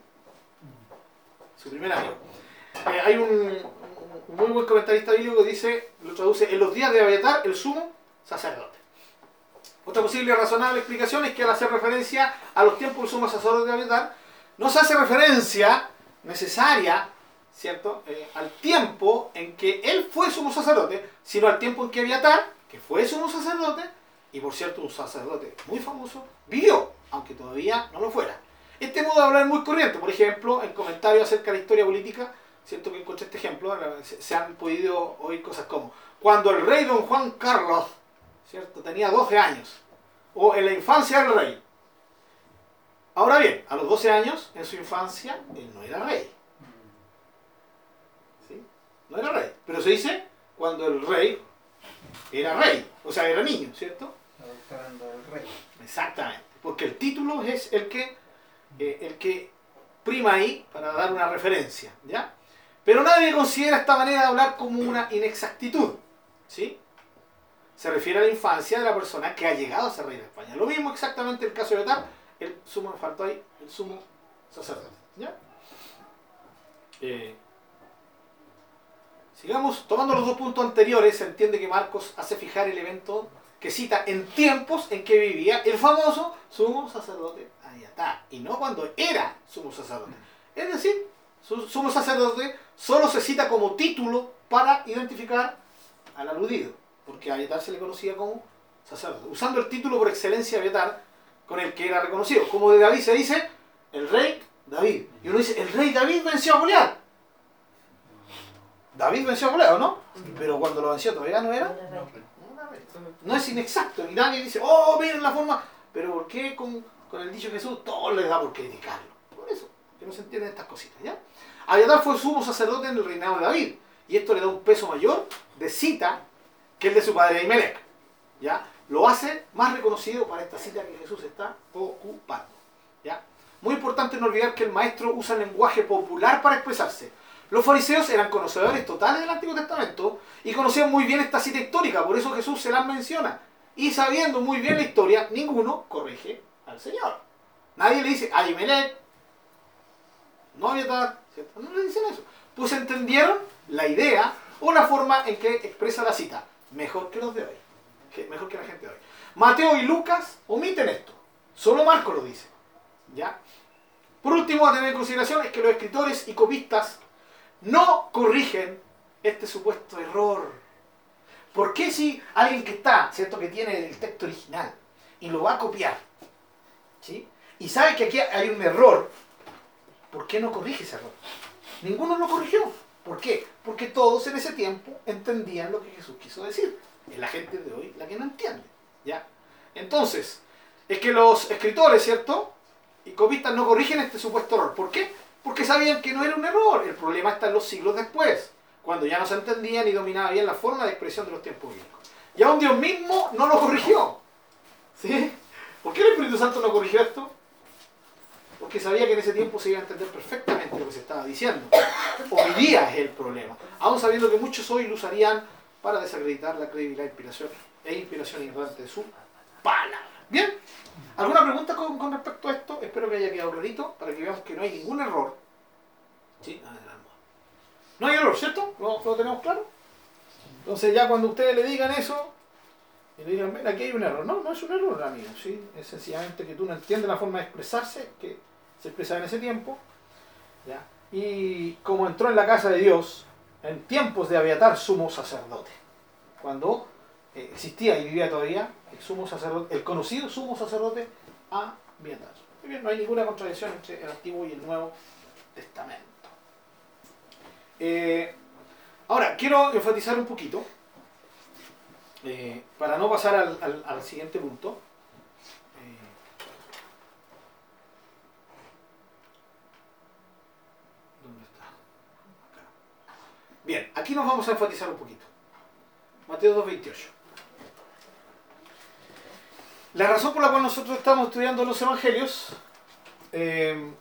Su primer amigo. Eh, hay un, un muy buen comentarista bíblico que dice, lo traduce, en los días de Abiatar, el sumo sacerdote. Otra posible razonable explicación es que al hacer referencia a los tiempos del sumo sacerdote de Abiatar, no se hace referencia necesaria, ¿cierto?, Eh, al tiempo en que él fue sumo sacerdote, sino al tiempo en que Abiatar, que fue sumo sacerdote, y por cierto un sacerdote muy famoso, vivió, aunque todavía no lo fuera. Este modo de hablar es muy corriente, por ejemplo, en comentarios acerca de la historia política, siento que encontré este ejemplo, eh, se, han podido oír cosas como, cuando el rey don Juan Carlos, ¿cierto?, tenía 12 años, o en la infancia del rey. Ahora bien, a los 12 años, en su infancia, él no era rey. ¿Sí? No era rey. Pero se dice cuando el rey era rey, o sea, era niño, ¿cierto? Adoptando al rey. Exactamente. Porque el título es el que, eh, el que prima ahí para dar una referencia, ¿ya? Pero nadie considera esta manera de hablar como una inexactitud, ¿sí? Se refiere a la infancia de la persona que ha llegado a ser rey de España. Lo mismo exactamente el caso de Betar, el sumo, me faltó ahí, el sumo sacerdote, ¿ya? Eh, sigamos, tomando los dos puntos anteriores, se entiende que Marcos hace fijar el evento que cita en tiempos en que vivía el famoso sumo sacerdote Abiatar, y no cuando era sumo sacerdote. Es decir, su- sumo sacerdote solo se cita como título para identificar al aludido, porque a Abiatar se le conocía como sacerdote, usando el título por excelencia de con el que era reconocido. Como de David se dice, el rey David. Y uno dice, el rey David venció a Goliat. David venció a Goliat, ¿o no? Pero cuando lo venció todavía no era. No es inexacto. Y nadie dice, oh, miren la forma. Pero ¿por qué con, con el dicho Jesús todo les da por criticarlo? Por eso, que no se entienden estas cositas, ¿ya? Abiatar fue sumo sacerdote en el reinado de David. Y esto le da un peso mayor de cita que el de su padre Ahimelech. ¿Ya? Lo hace más reconocido para esta cita que Jesús está ocupando. Muy importante no olvidar que el maestro usa lenguaje popular para expresarse. Los fariseos eran conocedores totales del Antiguo Testamento y conocían muy bien esta cita histórica, por eso Jesús se las menciona. Y sabiendo muy bien la historia, ninguno corrige al Señor. Nadie le dice, Ahimelech, no Abiatar, ¿cierto? No le dicen eso. Pues entendieron la idea o la forma en que expresa la cita. Mejor que los de hoy. Mejor que la gente de hoy. Mateo y Lucas omiten esto. Solo Marco lo dice. ¿Ya? Por último, a tener en consideración es que los escritores y copistas no corrigen este supuesto error. ¿Por qué si alguien que está, ¿cierto? Que tiene el texto original y lo va a copiar, ¿sí? Y sabe que aquí hay un error, ¿por qué no corrige ese error? Ninguno lo corrigió. ¿Por qué? Porque todos en ese tiempo entendían lo que Jesús quiso decir. Es la gente de hoy la que no entiende. ¿Ya? Entonces, es que los escritores, ¿cierto? Y copistas no corrigen este supuesto error. ¿Por qué? Porque sabían que no era un error. El problema está en los siglos después, cuando ya no se entendía ni dominaba bien la forma de expresión de los tiempos bíblicos. Y aún Dios mismo no lo corrigió. ¿Sí? ¿Por qué el Espíritu Santo no corrigió esto? Porque sabía que en ese tiempo se iba a entender perfectamente lo que se estaba diciendo. Hoy día es el problema. Aún sabiendo que muchos hoy lo usarían para desacreditar la credibilidad inspiración, e inspiración ignorante de su palabra. ¿Bien? ¿Alguna pregunta con, respecto a esto? Espero que haya quedado clarito para que veamos que no hay ningún error. ¿Sí? No, hay error, ¿cierto? ¿Lo, lo tenemos claro? Entonces ya cuando ustedes le digan eso, y le digan, ven, aquí hay un error. No, no es un error, amigo. ¿sí? Es sencillamente que tú no entiendes la forma de expresarse que se expresaba en ese tiempo. ¿ya? Y como entró en la casa de Dios en tiempos de Abiatar sumo sacerdote. Cuando eh, existía y vivía todavía el sumo sacerdote, el conocido sumo sacerdote Abiatar. Muy bien, no hay ninguna contradicción entre el Antiguo y el Nuevo Testamento. Eh, ahora, quiero enfatizar un poquito, eh, para no pasar al, al- al siguiente punto. Eh, ¿Dónde está? Acá. Bien, aquí nos vamos a enfatizar un poquito. Mateo 2.28. La razón por la cual nosotros estamos estudiando los evangelios. eh,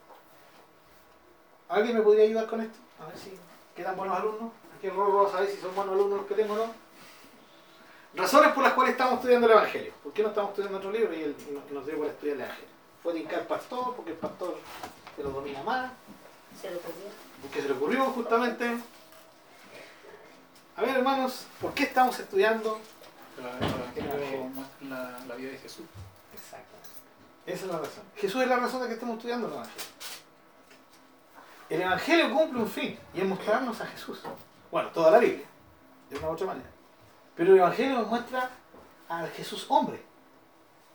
¿Alguien me podría ayudar con esto? A ver si quedan buenos alumnos. Aquí el Rorro va a saber si son buenos alumnos los que tengo o no. Razones por las cuales estamos estudiando el Evangelio. ¿Por qué no estamos estudiando otro libro y, él y nos- dio por estudiar el Evangelio? Fue tincar el pastor, porque el pastor se lo domina más, Se lo comía. porque se le ocurrió justamente. A ver, hermanos, ¿por qué estamos estudiando? La, la vida de Jesús. Exactamente. Esa es la razón. Jesús es la razón de que estamos estudiando el Evangelio. El Evangelio cumple un fin y es mostrarnos a Jesús. Bueno, toda la Biblia, de una u otra manera. Pero el Evangelio nos muestra al Jesús hombre,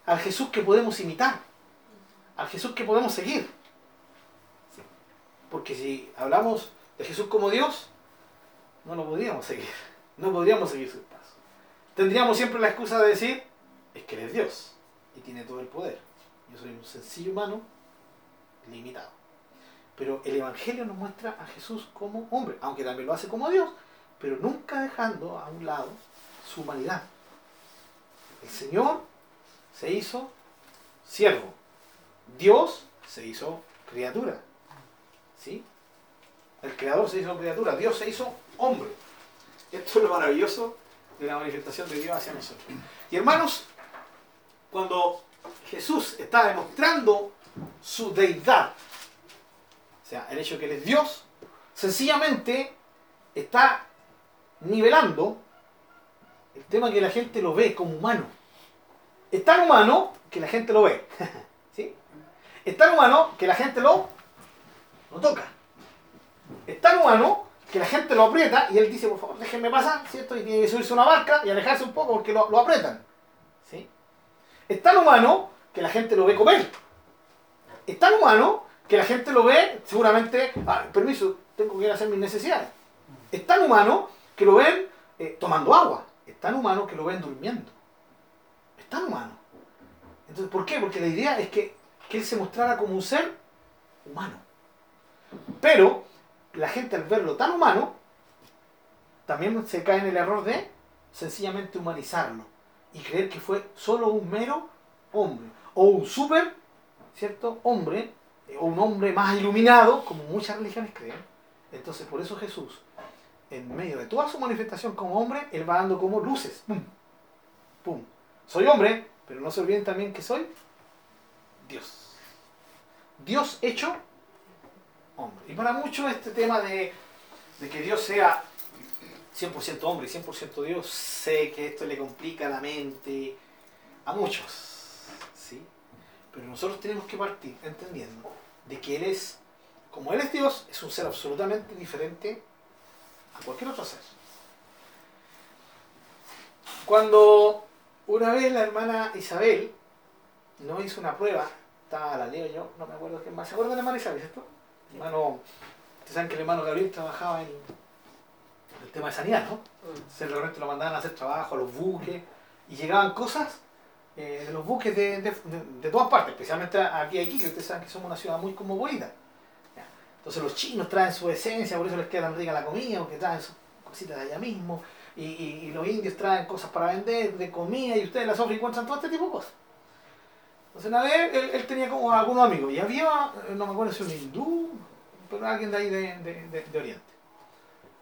al Jesús que podemos imitar, al Jesús que podemos seguir. Porque si hablamos de Jesús como Dios, no lo podríamos seguir, no podríamos seguir sus pasos. Tendríamos siempre la excusa de decir, es que Él es Dios y tiene todo el poder. Yo soy un sencillo humano limitado. Pero el Evangelio nos muestra a Jesús como hombre, aunque también lo hace como Dios, pero nunca dejando a un lado su humanidad. El Señor se hizo siervo. Dios se hizo criatura. ¿Sí? El Creador se hizo criatura. Dios se hizo hombre. Esto es lo maravilloso de la manifestación de Dios hacia nosotros. Y hermanos, cuando Jesús está demostrando su deidad, o sea, el hecho de que Él es Dios, sencillamente está nivelando el tema que la gente lo ve como humano. Es tan humano que la gente lo ve. ¿Sí? Es tan humano que la gente lo, lo toca. Es tan humano que la gente lo aprieta y él dice, por favor, déjenme pasar, ¿cierto? Y tiene que subirse una barca y alejarse un poco porque lo, lo apretan. ¿Sí? Es tan humano que la gente lo ve comer. Es tan humano que la gente lo ve, seguramente, ah, permiso, tengo que ir a hacer mis necesidades. Es tan humano que lo ven eh, tomando agua. Es tan humano que lo ven durmiendo. Es tan humano. Entonces, ¿por qué? Porque la idea es que, que él se mostrara como un ser humano. Pero la gente al verlo tan humano, también se cae en el error de sencillamente humanizarlo y creer que fue solo un mero hombre o un super, ¿cierto? Hombre eh, o un hombre más iluminado, como muchas religiones creen. Entonces, por eso Jesús, en medio de toda su manifestación como hombre, él va dando como luces. ¡Pum! ¡Pum! Soy hombre, pero no se olviden también que soy Dios. Dios hecho hombre. Y para muchos este tema de, de que Dios sea 100% hombre y 100% Dios, sé que esto le complica la mente a muchos, ¿sí? Pero nosotros tenemos que partir entendiendo de que Él es, como Él es Dios, es un ser absolutamente diferente a cualquier otro ser. Cuando una vez la hermana Isabel no hizo una prueba, estaba la leo yo, no me acuerdo quién más, ¿se acuerdan de la hermana Isabel, cierto? Hermano, ustedes saben que el hermano Gabriel trabajaba en el tema de sanidad, ¿no? Se realmente lo mandaban a hacer trabajo a los buques y llegaban cosas eh, de los buques de, de, de- de todas partes, especialmente aquí a Iquique, ustedes saben que somos una ciudad muy cosmopolita. Entonces los chinos traen su esencia, por eso les queda tan rica la comida, porque traen sus cositas de allá mismo. Y, y- y los indios traen cosas para vender, de comida, y ustedes en la Sofra encuentran todo este tipo de cosas. Entonces una vez él, él tenía como algunos amigos, y había, eh, no me acuerdo si un hindú, pero alguien de ahí de, de- de- Oriente.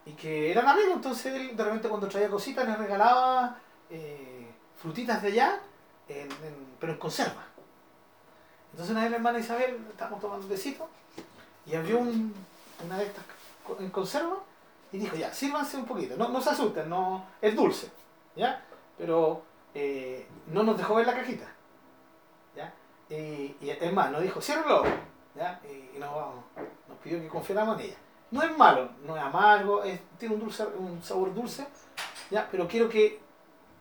Y que eran amigos, entonces él de repente cuando traía cositas les regalaba eh, frutitas de allá, pero en conserva. Entonces una vez la hermana Isabel, estábamos tomando un besito, y abrió un- una de estas en conserva, y dijo, ya, sírvanse un poquito, no, no se asusten, no, es dulce, ¿ya? Pero eh, no nos dejó ver la cajita. Y, y es más, nos dijo, ciérralo, ¿ya? Y, nos, nos pidió que confiáramos en ella. No es malo, no es amargo, es- tiene un, dulce, un sabor dulce, ¿ya? Pero quiero que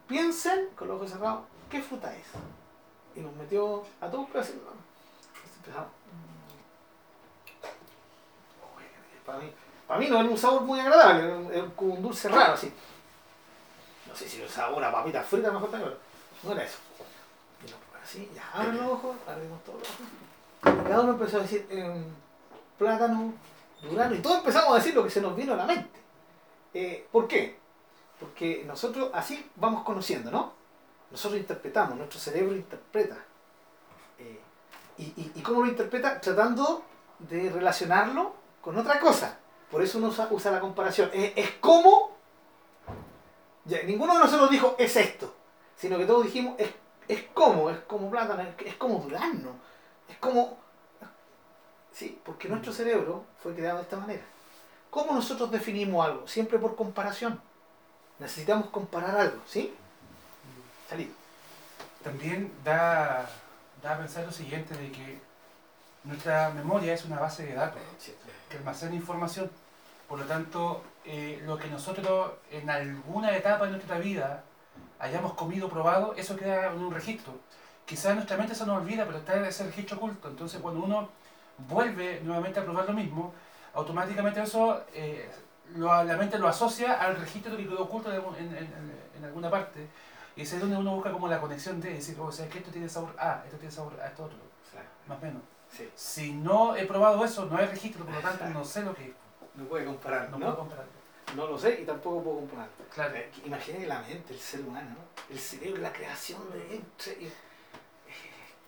piensen, con los ojos cerrados, ¿qué fruta es? Y nos metió a todos pero ¿no? Empezamos. Para mí, para mí no era un sabor muy agradable, era, como un dulce raro así. No sé si el sabor a papitas fritas mejor también, no era eso. Así, ya abren los ojos, abrimos todos los ojos. Y cada uno empezó a decir em, plátano, durano, y todos empezamos a decir lo que se nos vino a la mente. Eh, ¿Por qué? Porque nosotros así vamos conociendo, ¿no? Nosotros interpretamos, nuestro cerebro interpreta. Eh, y, y, ¿Y cómo lo interpreta? Tratando de relacionarlo con otra cosa. Por eso uno usa, usa la comparación. Es, es como... ya, ninguno de nosotros dijo es esto, sino que todos dijimos es, es como, es como plátano, es, como durazno, es como... Sí, porque nuestro cerebro fue creado de esta manera. ¿Cómo nosotros definimos algo? Siempre por comparación. Necesitamos comparar algo, ¿sí? Salido. También da, da a pensar lo siguiente, de que nuestra memoria es una base de datos que almacena información. Por lo tanto, eh, lo que nosotros en alguna etapa de nuestra vida hayamos comido o probado, eso queda en un registro. Quizás nuestra mente se nos olvida, pero está en ese registro oculto. Entonces, cuando uno vuelve nuevamente a probar lo mismo, automáticamente eso, eh, lo- la mente lo asocia al registro que quedó oculto en, en- en- alguna parte. Y es ahí donde uno busca como la conexión de decir, oh, ¿sabes que Esto tiene sabor A, esto tiene sabor a esto otro, más o menos. Sí. Si no he probado eso, no hay registro, por lo tanto no sé lo que es. No puede comparar, No, ¿no? puedo comparar. No lo sé y tampoco puedo comparar. Claro. Eh, Imaginen la mente, el ser humano, ¿no? el cerebro, la creación de y- Es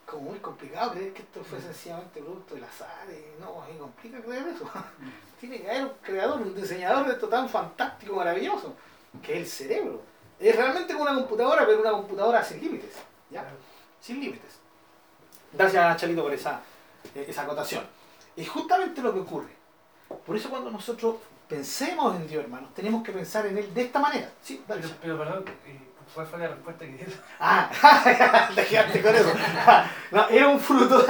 como muy complicado creer que esto fue sencillamente producto del azar. y no, es complica creer eso. Tiene que haber un creador, un diseñador de esto tan fantástico, maravilloso, que es el cerebro. Es realmente como una computadora, pero una computadora sin límites. ¿ya? Sin límites. Gracias, Chalito, por esa, eh, esa acotación. Es justamente lo que ocurre. Por eso cuando nosotros pensemos en Dios, hermanos, tenemos que pensar en Él de esta manera. Sí, dale, Pero, perdón, eh, ¿cuál fue la respuesta que dieron? Ah, te quedaste con eso. No, era un fruto,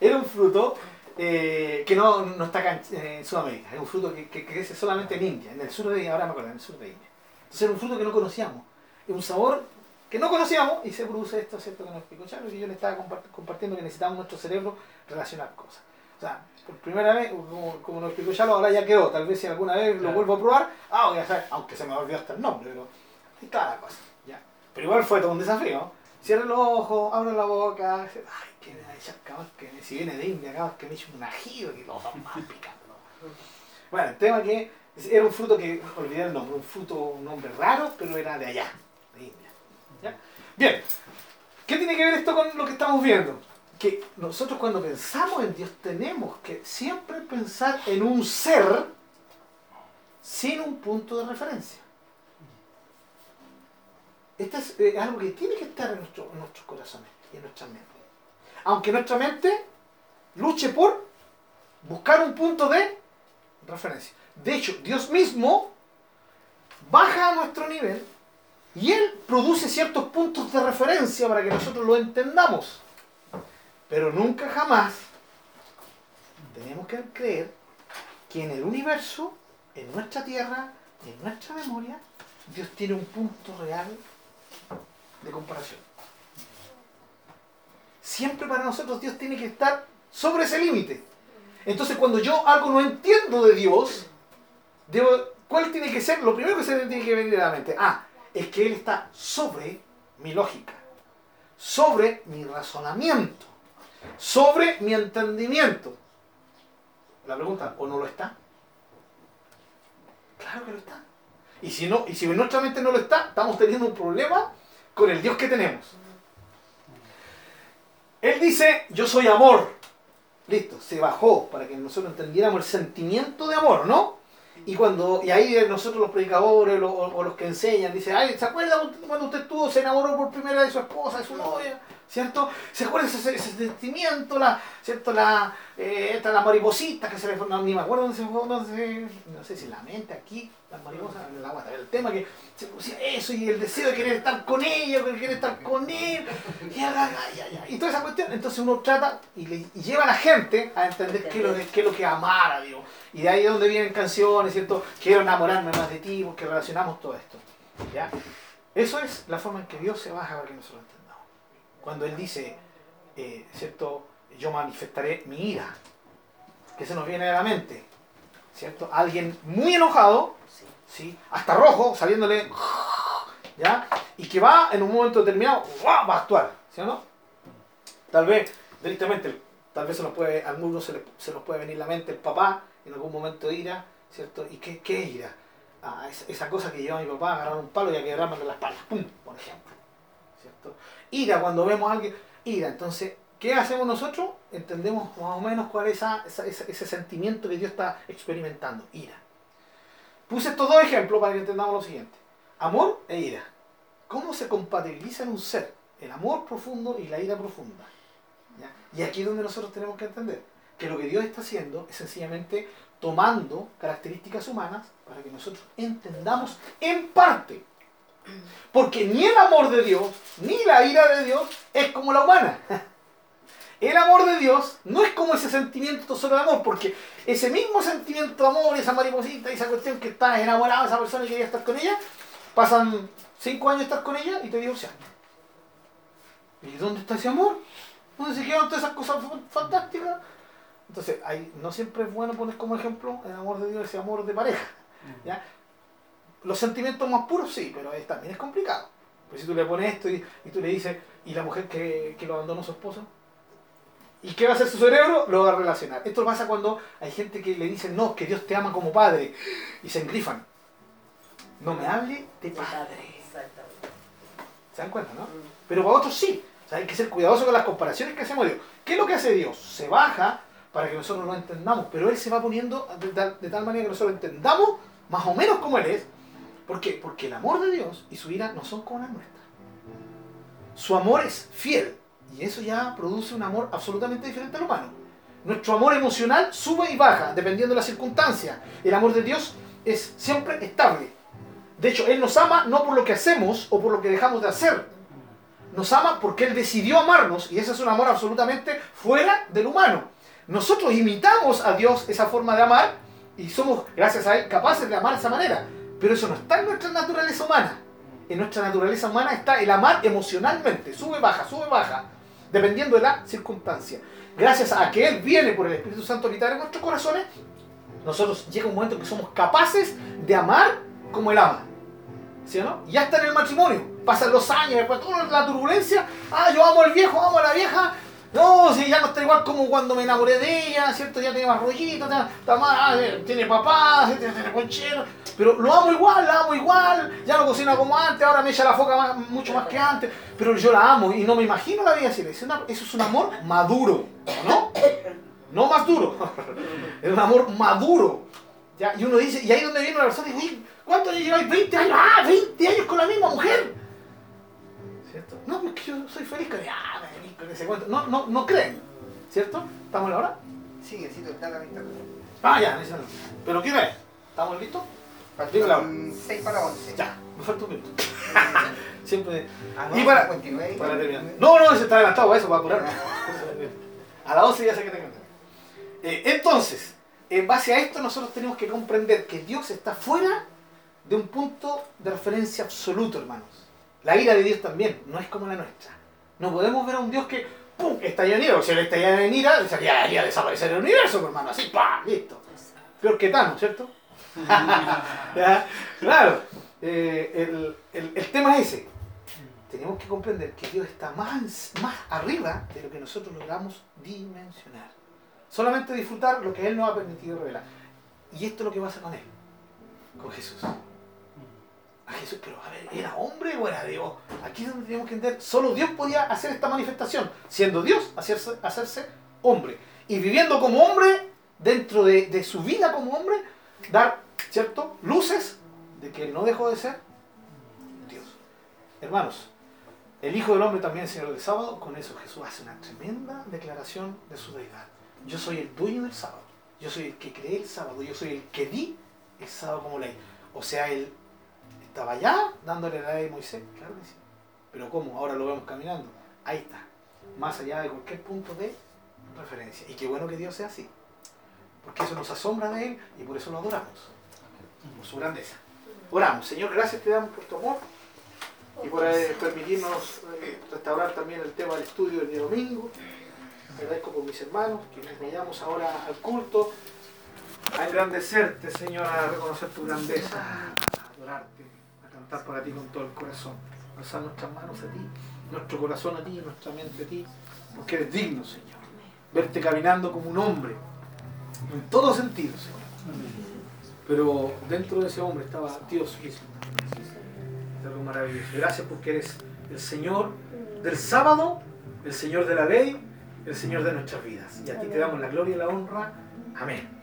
era un fruto eh, que no, no está acá en, en Sudamérica. Es un fruto que, que crece solamente en India, en el sur de ahora me acuerdo, en el sur de India. Entonces era un fruto que no conocíamos. Es un sabor que no conocíamos y se produce esto, ¿cierto? Que nos explicó Charo y yo le estaba compart- compartiendo que necesitamos nuestro cerebro relacionar cosas. O sea, por primera vez, como, como nos explicó Chalo, ahora ya quedó. Tal vez si alguna vez lo vuelvo a probar, ah, voy a saber, aunque se me olvidó hasta el nombre, pero ahí está la cosa. ¿ya? Pero igual fue todo un desafío. Cierra los ojos, abre la boca, ay, que me- si viene de India, cabal, que me eche un ají, que los dos más picando. Bueno, el tema que era un fruto que, olvidé el nombre, un fruto, un nombre raro, pero era de allá, de India. ¿ya? Bien, ¿qué tiene que ver esto con lo que estamos viendo? Que nosotros cuando pensamos en Dios tenemos que siempre pensar en un ser sin un punto de referencia. Esto es eh, algo que tiene que estar en, en nuestros corazones y en nuestra mente. Aunque nuestra mente luche por buscar un punto de referencia. De hecho, Dios mismo baja a nuestro nivel y Él produce ciertos puntos de referencia para que nosotros lo entendamos. Pero nunca jamás tenemos que creer que en el universo, en nuestra tierra, en nuestra memoria, Dios tiene un punto real de comparación. Siempre para nosotros Dios tiene que estar sobre ese límite. Entonces cuando yo algo no entiendo de Dios, debo, ¿cuál tiene que ser? Lo primero que se tiene que venir a la mente. Ah, es que Él está sobre mi lógica, sobre mi razonamiento, sobre mi entendimiento. La pregunta, ¿o no lo está? Claro que lo está. Y si, no, y si nuestra mente no lo está, estamos teniendo un problema con el Dios que tenemos. Él dice, yo soy amor. Listo, se bajó para que nosotros entendiéramos el sentimiento de amor, ¿no? Y cuando y ahí nosotros los predicadores lo- o, los que enseñan dicen, ay, ¿se acuerda cuando usted estuvo, se enamoró por primera vez de su esposa, de su novia? ¿Cierto? ¿Se acuerda ese, ese sentimiento, la, ¿cierto? La, eh, esta, la mariposita que se le fue, no, ni me acuerdo dónde se dónde se- no sé si la mente aquí, guata, el tema que se producía eso y el deseo de querer estar con ella, de querer estar con él, y, ay, ay, y toda esa cuestión. Entonces uno trata y, le, y lleva a la gente a entender qué es lo, que- es lo que es amar a Dios. Y de ahí es donde vienen canciones, ¿cierto? Quiero enamorarme más de ti, porque relacionamos todo esto. ¿ya? Eso es la forma en que Dios se baja para que nosotros entendamos. Cuando Él dice, eh, ¿cierto? Yo manifestaré mi ira. que se nos viene a la mente? ¿Cierto? Alguien muy enojado, ¿sí? hasta rojo, saliéndole, ¿ya? Y que va en un momento determinado, va a actuar, ¿sí no? Tal vez, directamente, tal vez se nos puede, a algunos se, le- se nos puede venir la mente el papá, en algún momento de ira, ¿cierto? ¿Y qué, qué ira? Ah, esa, esa cosa que lleva a mi papá a agarrar un palo y a quebrarme la espalda, ¡pum! por ejemplo, ¿cierto? Ira, cuando vemos a alguien, ira, entonces, ¿qué hacemos nosotros? Entendemos más o menos cuál es esa- esa- ese sentimiento que Dios está experimentando, ira. Puse estos dos ejemplos para que entendamos lo siguiente. Amor e ira. ¿Cómo se compatibilizan un ser? El amor profundo y la ira profunda. ¿ya? Y aquí es donde nosotros tenemos que entender que lo que Dios está haciendo es sencillamente tomando características humanas para que nosotros entendamos en parte. Porque ni el amor de Dios, ni la ira de Dios es como la humana. El amor de Dios no es como ese sentimiento solo de amor, porque ese mismo sentimiento de amor, esa mariposita, esa cuestión que estás enamorado de esa persona y querías estar con ella, pasan cinco años de estar con ella y te divorcias. ¿Y dónde está ese amor? ¿Dónde se quedan todas esas cosas fantásticas? Entonces, ahí no siempre es bueno poner como ejemplo el amor de Dios, ese amor de pareja. ¿ya? Los sentimientos más puros sí, pero también es complicado. Pues si tú le pones esto y, y tú le dices, ¿y la mujer que, que lo abandonó su esposo? ¿Y qué va a hacer su cerebro? Lo va a relacionar. Esto pasa cuando hay gente que le dice, no, que Dios te ama como padre, y se engrifan. No me hable de padre. Exactamente. ¿Se dan cuenta, no? Pero para otros sí. O sea, hay que ser cuidadoso con las comparaciones que hacemos de Dios. ¿Qué es lo que hace Dios? Se baja para que nosotros lo entendamos, pero Él se va poniendo de tal, de tal manera que nosotros entendamos más o menos como Él es. ¿Por qué? Porque el amor de Dios y su ira no son como las nuestras. Su amor es fiel y eso ya produce un amor absolutamente diferente al humano. Nuestro amor emocional sube y baja dependiendo de las circunstancias. El amor de Dios es siempre estable. De hecho, Él nos ama no por lo que hacemos o por lo que dejamos de hacer. Nos ama porque Él decidió amarnos y ese es un amor absolutamente fuera del humano. Nosotros imitamos a Dios esa forma de amar y somos, gracias a Él, capaces de amar de esa manera. Pero eso no está en nuestra naturaleza humana. En nuestra naturaleza humana está el amar emocionalmente, sube, baja, sube, baja, dependiendo de la circunstancia. Gracias a que Él viene por el Espíritu Santo a habitar en nuestros corazones, nosotros llega un momento en que somos capaces de amar como Él ama. ¿Sí o no? Y ya está en el matrimonio. Pasan los años, después toda la turbulencia. Ah, yo amo al viejo, amo a la vieja. No, si ya no está igual como cuando me enamoré de ella, ¿cierto? Ya tiene más rollito, está, más, ah, eh, tiene papá, tiene, tiene conchero. Pero lo amo igual, la amo igual, ya no cocina como antes, ahora me echa la foca mucho más que antes. Pero yo la amo y no me imagino la vida así. Es una- eso es un amor maduro, ¿no? No más duro. es un amor maduro. Ya, y uno dice, y ahí donde viene una persona y dice, "Uy, ¿cuántos años lleváis? 20 años, ah, 20 años con la misma mujer. ¿Cierto? No, porque yo soy feliz con ella, ah, ese cuento. No, no, no creen, ¿cierto? ¿Estamos a la hora? Sí, necesito estar a la mitad. Ah, ya, eso no. ¿Pero qué hora es? ¿Estamos listos? Digo la hora. 6 para 11. Ya, me falta un minuto. Siempre. Ah, Y para- 59. Para terminar. No, no, ese está adelantado a eso, para apurarme. A las 12 ya sé que tengo que. Eh, entonces, en base a esto nosotros tenemos que comprender que Dios está fuera de un punto de referencia absoluto, hermanos. La ira de Dios también, no es como la nuestra. No podemos ver a un Dios que, ¡pum!, estalla en ira. O si él estallara en ira, sería, haría desaparecer el universo, pues, hermano. Así, ¡pam!, listo. Peor que Thanos, ¿cierto? Claro. Eh, el, el- el tema es ese. Tenemos que comprender que Dios está más, más arriba de lo que nosotros logramos dimensionar. Solamente disfrutar lo que Él nos ha permitido revelar. Y esto es lo que pasa con Él, con Jesús. A Jesús, pero a ver, ¿era hombre o era Dios? Aquí es donde tenemos que entender, solo Dios podía hacer esta manifestación, siendo Dios, hacerse, hacerse hombre. Y viviendo como hombre, dentro de, de su vida como hombre, dar, ¿cierto?, luces de que no dejó de ser Dios. Hermanos, el Hijo del Hombre también, Señor del sábado, con eso Jesús hace una tremenda declaración de su deidad. Yo soy el dueño del sábado. Yo soy el que creé el sábado. Yo soy el que di el sábado como ley. O sea, él estaba allá dándole la ley de Moisés. Claro que sí. Pero ¿cómo? Ahora lo vemos caminando. Ahí está. Más allá de cualquier punto de referencia. Y qué bueno que Dios sea así. Porque eso nos asombra de Él y por eso lo adoramos. Por su grandeza. Oramos. Señor, gracias te damos por tu amor y por eh, permitirnos eh, restaurar también el tema del estudio del día domingo. Agradezco por mis hermanos, quienes vayamos ahora al culto, a engrandecerte, Señor, a reconocer tu grandeza, cantar para ti con todo el corazón, alzar nuestras manos a ti, nuestro corazón a ti, nuestra mente a ti, porque eres digno, Señor. Verte caminando como un hombre, en todo sentido, Señor. Pero dentro de ese hombre estaba Dios. Es algo maravilloso. Gracias porque eres el Señor del sábado, el Señor de la ley, el Señor de nuestras vidas. Y a ti te damos la gloria y la honra. Amén.